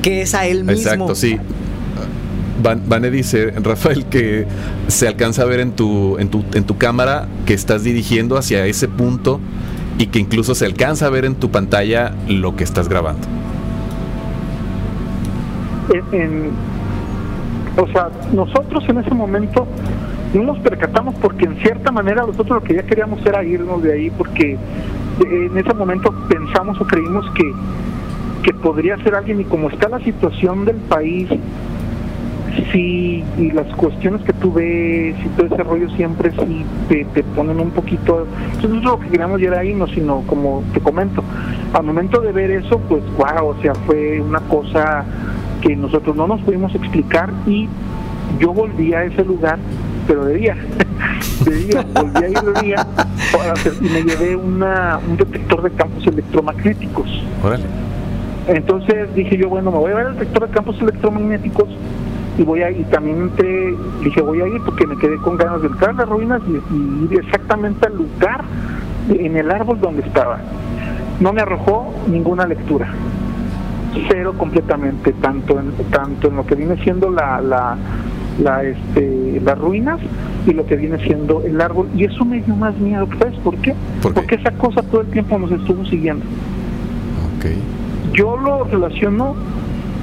que es a él mismo. Exacto, sí. Van, Vane dice, Rafael, que se alcanza a ver en tu, en, tu, en tu cámara que estás dirigiendo hacia ese punto y que incluso se alcanza a ver en tu pantalla lo que estás grabando. en- o sea, nosotros en ese momento no nos percatamos porque en cierta manera nosotros lo que ya queríamos era irnos de ahí porque eh, en ese momento pensamos o creímos que, que podría ser alguien y como está la situación del país, sí, y las cuestiones que tú ves y todo ese rollo siempre sí te, te ponen un poquito, entonces lo que queríamos ya era irnos, sino como te comento, al momento de ver eso, pues wow, o sea, fue una cosa que nosotros no nos pudimos explicar y yo volví a ese lugar, pero de día, de día, volví a ir de día para hacer- y me llevé una, un detector de campos electromagnéticos. Órale. Entonces dije yo, bueno, me voy a ver el detector de campos electromagnéticos y voy a y también entré, dije voy a ir porque me quedé con ganas de entrar a las ruinas y, y ir exactamente al lugar de- en el árbol donde estaba. No me arrojó ninguna lectura. Cero completamente, tanto en, tanto en lo que viene siendo la, la, la, este, las ruinas y lo que viene siendo el árbol. Y eso me dio más miedo, ¿sabes por qué? ¿Por qué? Porque esa cosa todo el tiempo nos estuvo siguiendo Ok. yo lo relaciono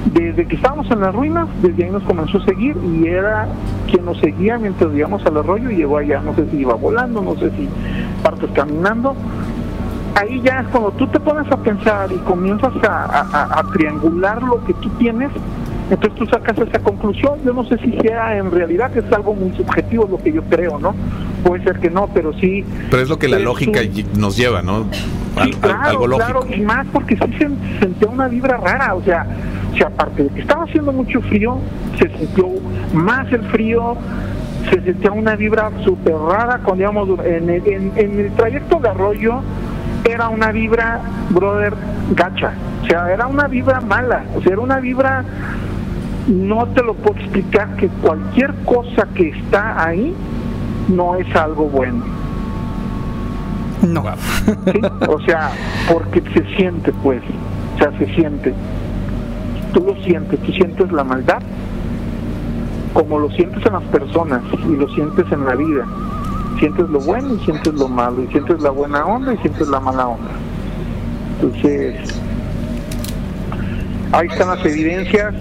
desde que estábamos en las ruinas, desde ahí nos comenzó a seguir y era quien nos seguía mientras íbamos al arroyo y llegó allá, no sé si iba volando, no sé si partes caminando. Ahí ya es cuando tú te pones a pensar y comienzas a, a- a- a triangular lo que tú tienes, entonces tú sacas esa conclusión. Yo no sé si sea en realidad, que es algo muy subjetivo lo que yo creo, ¿no? Puede ser que no, pero sí Pero es lo que la lógica un- nos lleva, ¿no? Al- Sí, claro, algo lógico. claro, y más porque sí se sentía una vibra rara, o sea, o sea, aparte de que estaba haciendo mucho frío, se sintió más el frío, se sentía una vibra súper rara cuando íbamos en el, en, en el trayecto de arroyo, era una vibra, brother, gacha, o sea, era una vibra mala, o sea, era una vibra, no te lo puedo explicar, que cualquier cosa que está ahí no es algo bueno. No. ¿sí? O sea, porque se siente, pues, o sea, se siente. Tú lo sientes, tú sientes la maldad como lo sientes en las personas y lo sientes en la vida. Sientes lo bueno y sientes lo malo, y sientes la buena onda y sientes la mala onda. Entonces, ahí están las evidencias.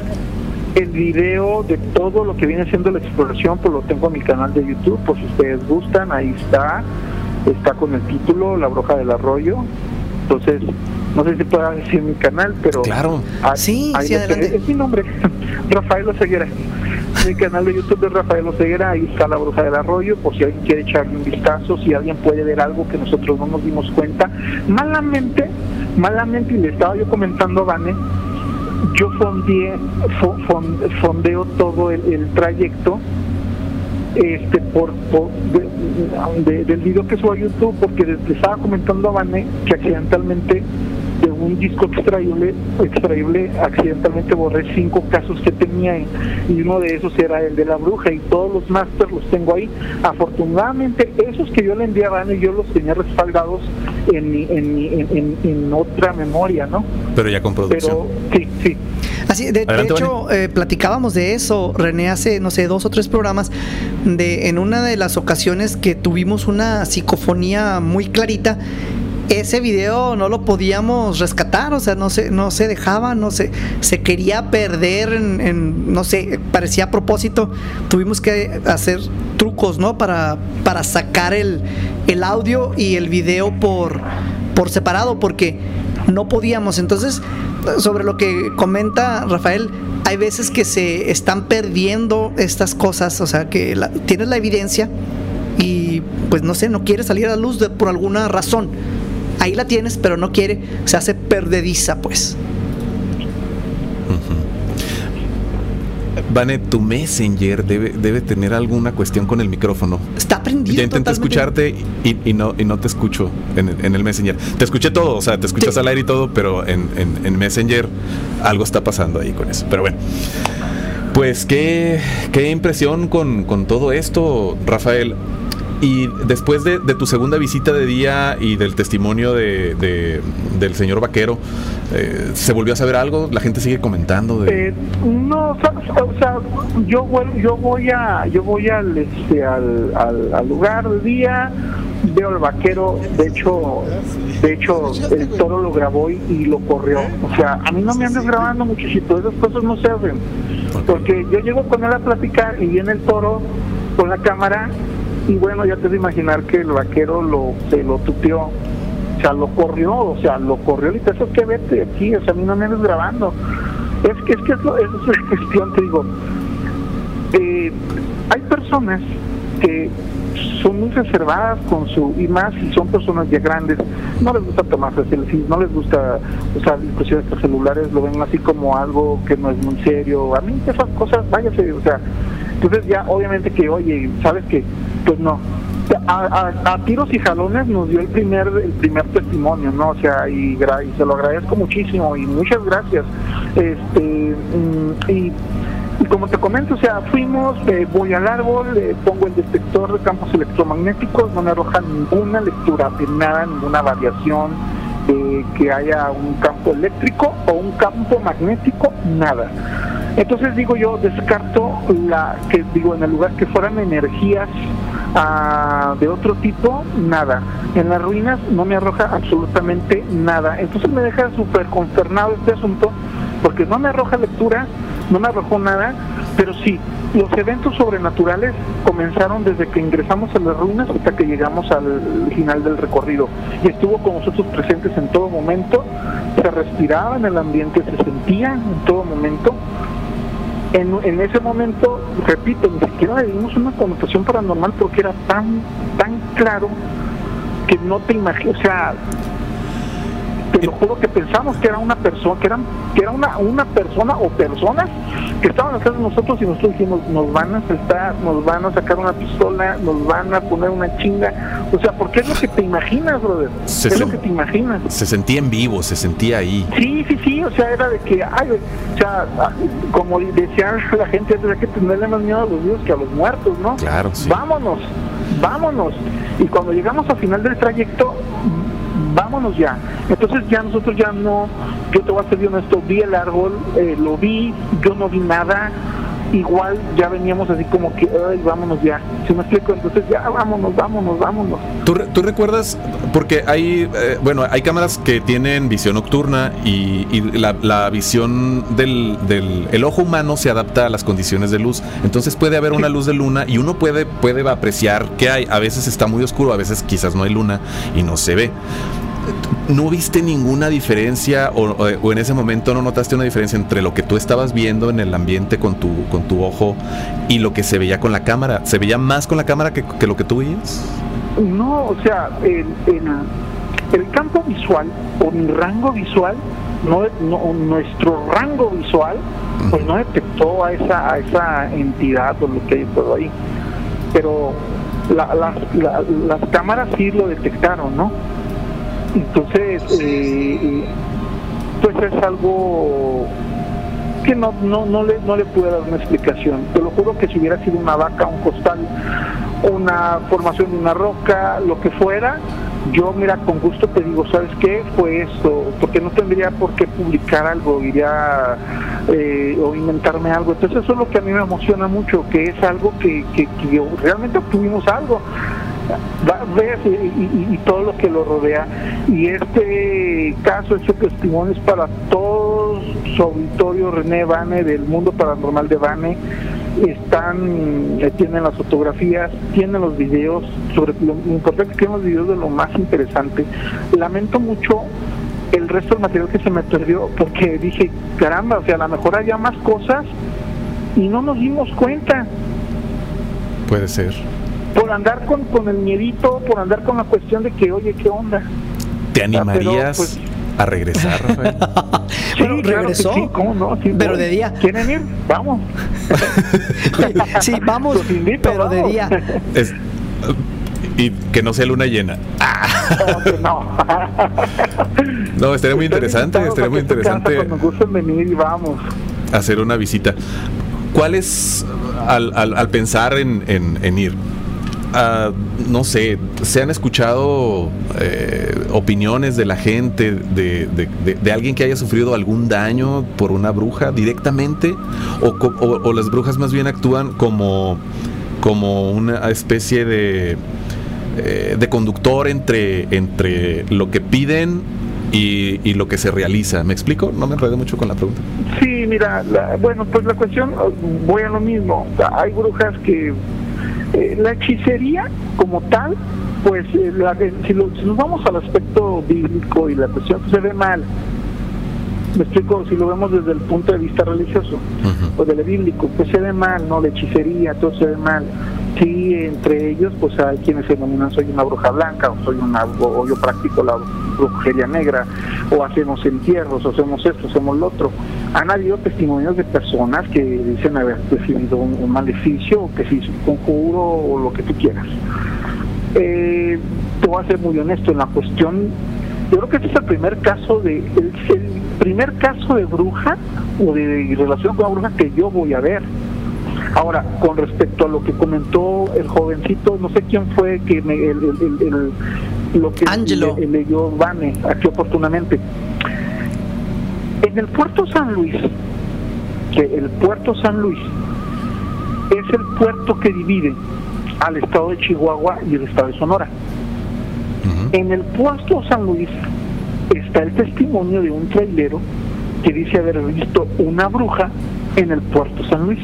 El video de todo lo que viene siendo la exploración, pues lo tengo en mi canal de YouTube, por si ustedes gustan, ahí está. Está con el título La Broja del Arroyo. Entonces, no sé si pueda decir mi canal, pero. Claro. Sí, ahí sí, adelante. Es mi nombre, Rafael Oseguera. Mi canal de YouTube es Rafael Oseguera, ahí está La Bruja del Arroyo, por si alguien quiere echarle un vistazo, si alguien puede ver algo que nosotros no nos dimos cuenta. Malamente, malamente, y le estaba yo comentando a Vane, yo fondeé, fo- fon- fondeo todo el, el trayecto este por, por de- de- del video que subo a YouTube porque les, les estaba comentando a Vane que accidentalmente de un disco extraíble, extraíble accidentalmente borré cinco casos que tenía y, y uno de esos era el de la bruja y todos los masters los tengo ahí. Afortunadamente esos que yo le envié a Vane yo los tenía respaldados en, mi- en, mi- en, en- en otra memoria, ¿no? Pero ya con producción. Pero sí, sí. Así, de, de hecho, eh, platicábamos de eso, René, hace, no sé, dos o tres programas, de en una de las ocasiones que tuvimos una psicofonía muy clarita, ese video no lo podíamos rescatar, o sea, no se, no se dejaba, no se, se quería perder en, en, no sé, parecía a propósito, tuvimos que hacer trucos, ¿no? Para, para sacar el, el audio y el video por, por separado, porque no podíamos. Entonces, sobre lo que comenta Rafael, hay veces que se están perdiendo estas cosas, o sea, que la- tienes la evidencia y pues no sé, no quiere salir a la luz de- por alguna razón. Ahí la tienes, pero no quiere, se hace perdediza, pues. Vane, tu Messenger debe, debe tener alguna cuestión con el micrófono. Está prendido. Ya intenté escucharte y, y no, y no te escucho en, el- en el Messenger. Te escuché todo, o sea, te escuchas Sí. al aire y todo, pero en, en- en Messenger algo está pasando ahí con eso. Pero bueno. Pues qué, qué impresión con, con todo esto, Rafael. Y después de, de tu segunda visita de día y del testimonio de, de- del señor vaquero, eh, ¿se volvió a saber algo? ¿La gente sigue comentando? De... Eh, no, o sea, o sea, yo yo voy a yo voy al este al, al, al lugar del día, veo al vaquero, de hecho de hecho el toro lo grabó y, y lo corrió. O sea, a mí no me andes grabando muchachito, esas cosas no se hacen. Porque yo llego con él a platicar y viene el toro con la cámara y bueno, ya te de imaginar que el vaquero lo se lo tuteó. O sea, lo corrió, o sea, lo corrió y te eso que vete aquí, o sea, a mí no me andes grabando. Es que es que eso, eso es la cuestión, te digo. Eh, hay personas que son muy reservadas con su, y más si son personas ya grandes, no les gusta tomarse selfies, no les gusta usar inclusive estos celulares, lo ven así como algo que no es muy serio. A mí esas cosas, váyase, o sea, entonces ya obviamente que, oye, ¿sabes qué? Pues no. A, a- tiros y jalones nos dio el primer el primer testimonio, ¿no? O sea, y, y se lo agradezco muchísimo y muchas gracias. Este mm, y como te comento, o sea, fuimos, eh, voy al árbol, eh, pongo el detector de campos electromagnéticos, no me arroja ninguna lectura nada, ninguna variación de que haya un campo eléctrico o un campo magnético, nada. Entonces digo yo, descarto la que digo en el lugar que fueran energías de otro tipo, nada. En las ruinas no me arroja absolutamente nada. Entonces me deja súper consternado este asunto porque no me arroja lectura, no me arrojó nada, pero sí, los eventos sobrenaturales comenzaron desde que ingresamos a las ruinas hasta que llegamos al final del recorrido. Y estuvo con nosotros presentes en todo momento, se respiraba en el ambiente, se sentía en todo momento. En, ese momento, repito, ni siquiera le dimos una connotación paranormal porque era tan, tan claro que no te imaginas, o sea, te lo juro que pensamos que era una persona, que eran, que era una, una persona o personas que estaban atrás de nosotros y nosotros dijimos, nos van a saltar, nos van a sacar una pistola, nos van a poner una chinga. O sea, porque es lo que te imaginas, brother. Se es lo que te imaginas. Se sentía en vivo, se sentía ahí. Sí, sí, sí, o sea, era de que, ay, o sea, como decía la gente, hay que tenerle más miedo a los vivos que a los muertos, ¿no? Claro, sí. Vámonos, vámonos. Y cuando llegamos al final del trayecto, vámonos ya. Entonces ya nosotros ya no, yo te voy a ser honesto, vi el árbol, eh, lo vi, yo no vi nada. Igual ya veníamos así como que, ay, vámonos ya. Si me explico, entonces ya vámonos, vámonos, vámonos. ¿Tú, re- tú recuerdas? Porque hay, eh, bueno, hay cámaras que tienen visión nocturna y, y la, la visión del, del el ojo humano se adapta a las condiciones de luz. Entonces puede haber una luz de luna y uno puede, puede apreciar qué hay. A veces está muy oscuro, a veces quizás no hay luna y no se ve. ¿No viste ninguna diferencia o, en ese momento no notaste una diferencia entre lo que tú estabas viendo en el ambiente con tu, con tu ojo y lo que se veía con la cámara? ¿Se veía más con la cámara que, que lo que tú veías? No, o sea, el, el, el campo visual o mi rango visual, no, no- nuestro rango visual, pues no detectó a esa, a esa entidad o lo que hay todo ahí. Pero la- las cámaras sí lo detectaron, ¿no? Entonces, eh, algo que no, no, no, le, no le pude dar una explicación. Te lo juro que si hubiera sido una vaca, un costal, una formación de una roca, lo que fuera, yo mira con gusto te digo, ¿sabes qué? Fue esto, porque no tendría por qué publicar algo, iría eh, o inventarme algo. Entonces eso es lo que a mí me emociona mucho, que es algo que, que, que realmente obtuvimos algo ves y, y, todo lo que lo rodea. Y este caso, este testimonio es para todo su auditorio René Bane del mundo paranormal de Bane. Están, eh, tienen las fotografías, tienen los videos, sobre lo importante que tienen los videos de lo más interesante. Lamento mucho el resto del material que se me perdió porque dije, caramba, o sea, a lo mejor había más cosas y no nos dimos cuenta. Puede ser por andar con, con el miedito, por andar con la cuestión de que, oye, ¿qué onda? ¿Te animarías pues, a regresar, Rafael? sí, regresó. Sí, ¿cómo no? pero de día. ¿Quieren ir? Vamos. sí, vamos, pero de día. y que no sea luna llena. no. no, estaría muy interesante, estaría muy interesante. Cuando gusten venir y vamos. Hacer una visita. ¿Cuál es, al, al, al pensar en, en, en ir, Ah, no sé, se han escuchado eh, opiniones de la gente, de, alguien que haya sufrido algún daño por una bruja directamente, o, las brujas más bien actúan como, como una especie de, eh, de conductor entre, entre lo que piden y, lo que se realiza. ¿Me explico? No me enredé mucho con la pregunta. Sí, mira, bueno, pues la cuestión, voy a lo mismo. Hay brujas que eh, la hechicería como tal, pues eh, si, nos vamos al aspecto bíblico y la cuestión pues, se ve mal, me explico, si lo vemos desde el punto de vista religioso o del bíblico, pues se ve mal, ¿no? La hechicería, todo se ve mal. Sí, entre ellos, pues hay quienes se denominan soy una bruja blanca, o soy una, o yo practico la brujería negra, o hacemos entierros, o hacemos esto, hacemos lo otro. Han habido testimonios de personas que dicen haber recibido un, maleficio, o que se hizo un conjuro, o lo que tú quieras. Eh, te voy a ser muy honesto en la cuestión yo creo que este es el primer caso de el, primer caso de bruja o de relación con la bruja que yo voy a ver ahora con respecto a lo que comentó el jovencito no sé quién fue que me, el, lo que Angelo. Le, leyó Vane aquí oportunamente en el puerto San Luis que el puerto San Luis es el puerto que divide al estado de Chihuahua y el estado de Sonora en el puesto San Luis está el testimonio de un trailero que dice haber visto una bruja en el puerto San Luis.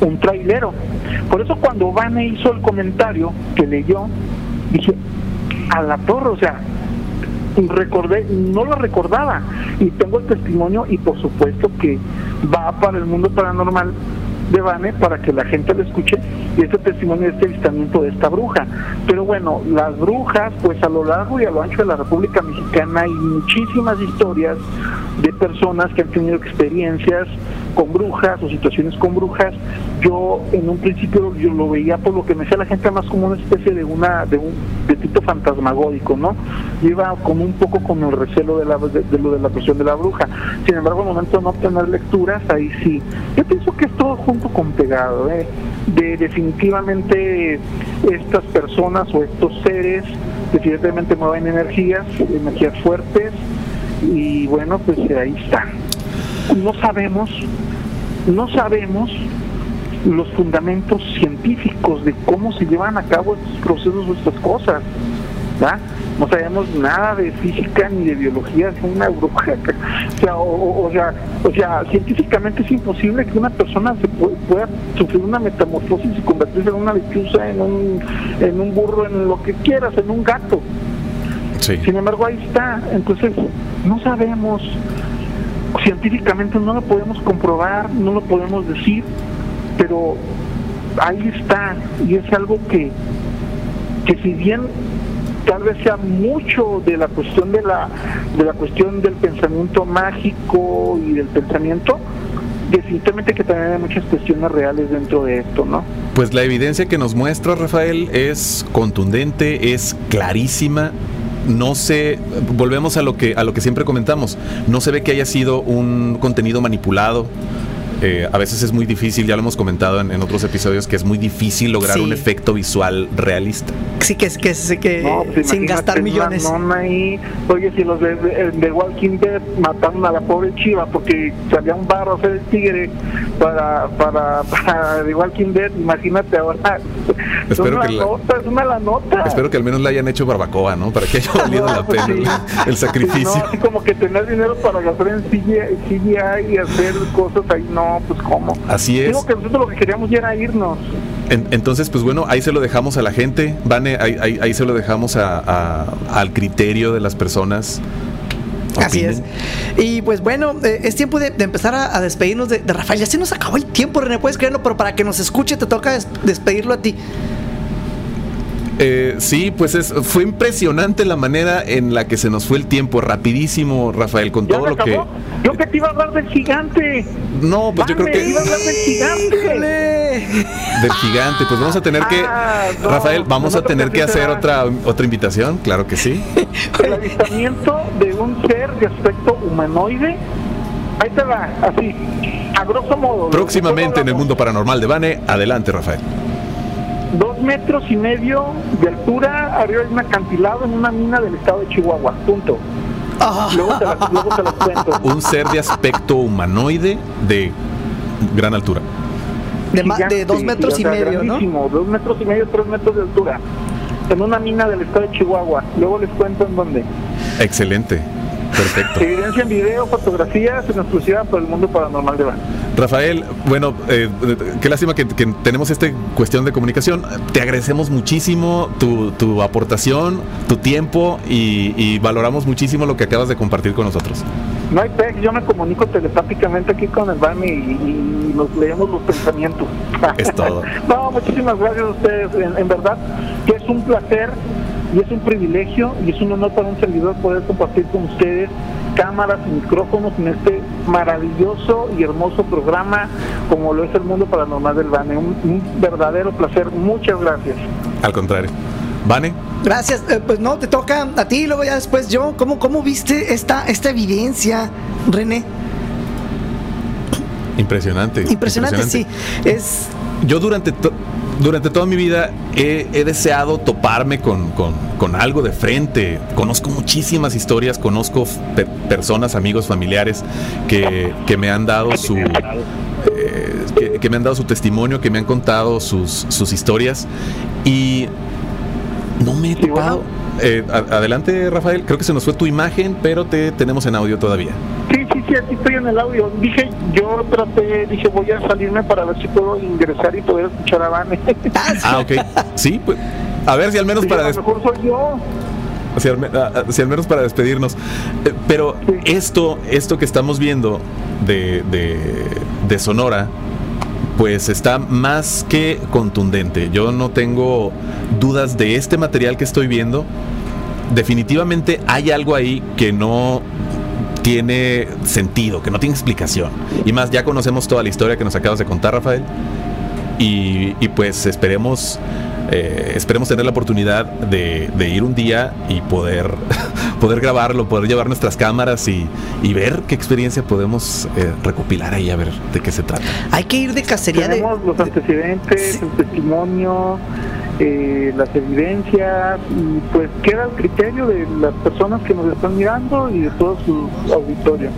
Un trailero. Por eso cuando Vane hizo el comentario que leyó, dije, a la torre, o sea, recordé, no lo recordaba. Y tengo el testimonio y por supuesto que va para el mundo paranormal de Vane para que la gente lo escuche y este testimonio de este avistamiento de esta bruja. Pero bueno, las brujas, pues a lo largo y a lo ancho de la República Mexicana hay muchísimas historias de personas que han tenido experiencias con brujas o situaciones con brujas. Yo en un principio yo lo veía por lo que me decía la gente más como una especie de una de un de tipo fantasmagódico, ¿no? Iba como un poco con el recelo de, la, de, lo de la cuestión de la bruja. Sin embargo, al momento de no obtener lecturas, ahí sí. Yo pienso que es todo junto con pegado, ¿eh? De definitivamente estas personas o estos seres definitivamente mueven energías, energías fuertes y bueno, pues ahí está. No sabemos, no sabemos los fundamentos científicos de cómo se llevan a cabo estos procesos o estas cosas. No sabemos nada de física ni de biología, es una bruja. O sea, o, sea, o sea, científicamente es imposible que una persona se pueda, sufrir una metamorfosis y convertirse en una lechuza, en un, en un burro, en lo que quieras, en un gato. Sin embargo, ahí está. Entonces, no sabemos, científicamente no lo podemos comprobar, no lo podemos decir, pero ahí está. Y es algo que, que si bien tal vez sea mucho de la cuestión de la de la cuestión del pensamiento mágico y del pensamiento definitivamente que también hay muchas cuestiones reales dentro de esto, ¿no? Pues la evidencia que nos muestra Rafael es contundente, es clarísima no se volvemos a lo que a lo que siempre comentamos, no se ve que haya sido un contenido manipulado. Eh, a veces es muy difícil, ya lo hemos comentado en, en otros episodios, que es muy difícil lograr Sí. un efecto visual realista. Sí, que, que, que, que No, pues sin gastar millones. ahí. Oye, si los de, de, de Walking Dead mataron a la pobre chiva porque salía un barro a hacer el tigre para, para, para The Walking Dead, imagínate ahora. Espero es que una la- nota, es una la nota. Espero que al menos le hayan hecho barbacoa, ¿no? Para que haya valido la pena sí. el, el sacrificio. Sí, no, así como que tener dinero para gastar en CGI, CGI y hacer cosas ahí, no, pues cómo. Así es. Digo que nosotros lo que queríamos ya era irnos. En- entonces, pues bueno, ahí se lo dejamos a la gente, Vane, ahí, ahí- ahí se lo dejamos a- a- al criterio de las personas. Así es. Y pues bueno, eh, es tiempo de, de empezar a, a despedirnos de, de Rafael. Ya se nos acabó el tiempo, René, puedes creerlo, pero para que nos escuche te toca des- despedirlo a ti. Eh, sí, pues es, fue impresionante la manera en la que se nos fue el tiempo, rapidísimo, Rafael, con ¿Ya todo lo que... Yo que te iba a hablar del gigante. No, pues yo creo que... iba a hablar del gigante. Del gigante, pues vamos a tener que... Ah, no, Rafael, vamos a tener que hacer otra, otra invitación, claro que sí. El avistamiento de un ser de aspecto humanoide. Ahí te va, así, a grosso modo. Próximamente en el mundo paranormal de Vane, adelante, Rafael. Dos metros y medio de altura, arriba de un acantilado en una mina del estado de Chihuahua. Punto. Luego te, las- luego te los cuento. Un ser de aspecto humanoide de gran altura. de, ma- de Gigante, dos metros sí, y o sea, medio, ¿no? Dos metros y medio, tres metros de altura. En una mina del estado de Chihuahua. Luego les cuento en dónde. Excelente, perfecto. Evidencia en video, fotografías en exclusiva por el mundo paranormal de Van. Rafael, bueno, eh, qué lástima que, que tenemos esta cuestión de comunicación. Te agradecemos muchísimo tu, tu aportación, tu tiempo y, y valoramos muchísimo lo que acabas de compartir con nosotros. No hay pex, yo me comunico telepáticamente aquí con el Van y, y nos leemos los pensamientos. Es todo. no, muchísimas gracias a ustedes. En, en verdad que es un placer y es un privilegio y es un honor para un servidor poder compartir con ustedes cámaras y micrófonos en este maravilloso y hermoso programa como lo es el mundo paranormal del Bane. Un, un verdadero placer. Muchas gracias. Al contrario. Vane, Gracias. Eh, pues no, te toca a ti y luego ya después yo. ¿Cómo, cómo viste esta, esta evidencia, René? impresionante. Impresionante, sí. Es Yo durante, to- durante toda mi vida he, he deseado toparme con, con- con algo de frente. Conozco muchísimas historias, conozco pe- personas, amigos, familiares que, que me han dado su... eh, que, que me han dado su testimonio, que me han contado sus, sus historias y no me he bueno. Eh, adelante, Rafael. Creo que se nos fue tu imagen, pero te tenemos en audio todavía. Sí, sí, sí, aquí estoy en el audio. Dije, yo traté, dije, voy a salirme para ver si puedo ingresar y poder escuchar a Vane. ah. Ah, ok. Sí, pues. A ver si al menos para a lo mejor soy yo. Si al, si menos para despedirnos. Eh, Pero Sí. esto, esto que estamos viendo de, de, de Sonora, pues está más que contundente. Yo no tengo dudas de este material que estoy viendo. Definitivamente hay algo ahí que no tiene sentido, que no tiene explicación. Y más, ya conocemos toda la historia que nos acabas de contar, Rafael. Y, y pues esperemos eh, esperemos tener la oportunidad de, de ir un día y poder poder grabarlo, poder llevar nuestras cámaras y, y ver qué experiencia podemos eh, recopilar ahí, a ver de qué se trata. Hay que ir de cacería de. Tenemos los antecedentes, Sí. el testimonio, eh, las evidencias y pues queda el criterio de las personas que nos están mirando y de todo su auditorio.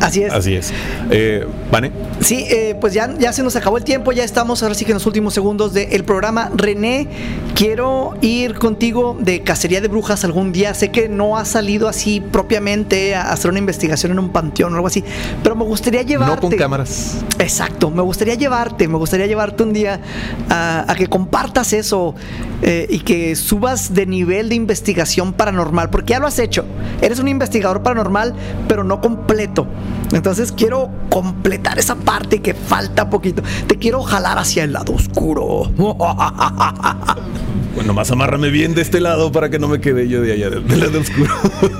Así es. Así es. Eh, Vane, Sí, eh, pues ya, ya se nos acabó el tiempo, ya estamos ahora sí que en los últimos segundos del programa. René, quiero ir contigo de cacería de brujas algún día. Sé que no ha salido así propiamente a hacer una investigación en un panteón o algo así, pero me gustaría llevarte. no con cámaras. Exacto, me gustaría llevarte, me gustaría llevarte un día a, a que compartas eso eh, y que subas de nivel de investigación paranormal, porque ya lo has hecho. Eres un investigador paranormal, pero no completo. Entonces quiero completar esa parte que falta poquito. Te quiero jalar hacia el lado oscuro. Bueno, más amárrame bien de este lado para que no me quede yo de allá, del, del lado oscuro.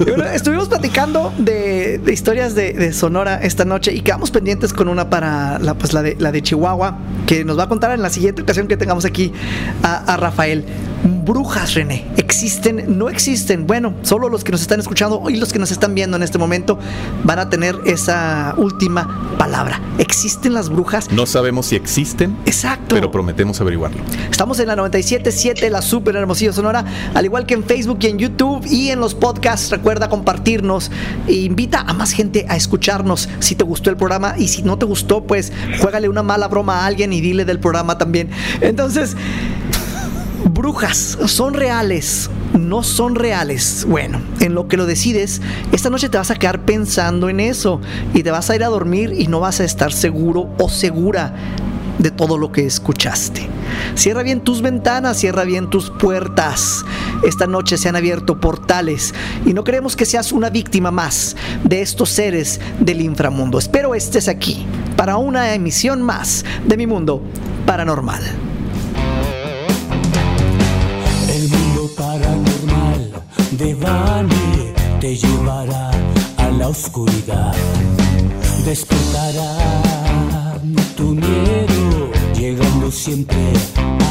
Bueno, estuvimos platicando de, de historias de, de Sonora esta esta noche y quedamos pendientes con una para la, pues, la, de, la de Chihuahua, que nos va a contar en la siguiente ocasión que tengamos aquí a, a Rafael. Brujas, René, ¿existen? ¿No existen? Bueno, solo los que nos están escuchando y los que nos están viendo en este momento van a tener esa última palabra. ¿Existen las brujas? No sabemos si existen, Exacto. pero prometemos averiguarlo. Estamos en la 97.7, la super hermosillo sonora, al igual que en Facebook y en YouTube y en los podcasts. Recuerda compartirnos e invita a más gente a escucharnos si te gustó el programa y si no te gustó, pues juégale una mala broma a alguien y dile del programa también. Entonces, brujas, ¿son reales? No son reales. Bueno, en lo que lo decides, esta noche te vas a quedar pensando en eso y te vas a ir a dormir y no vas a estar seguro o segura de todo lo que escuchaste. Cierra bien tus ventanas, cierra bien tus puertas. Esta noche se han abierto portales y no queremos que seas una víctima más de estos seres del inframundo. Espero estés aquí para una emisión más de mi mundo paranormal. El mundo paranormal de te llevará a la oscuridad llegando siempre.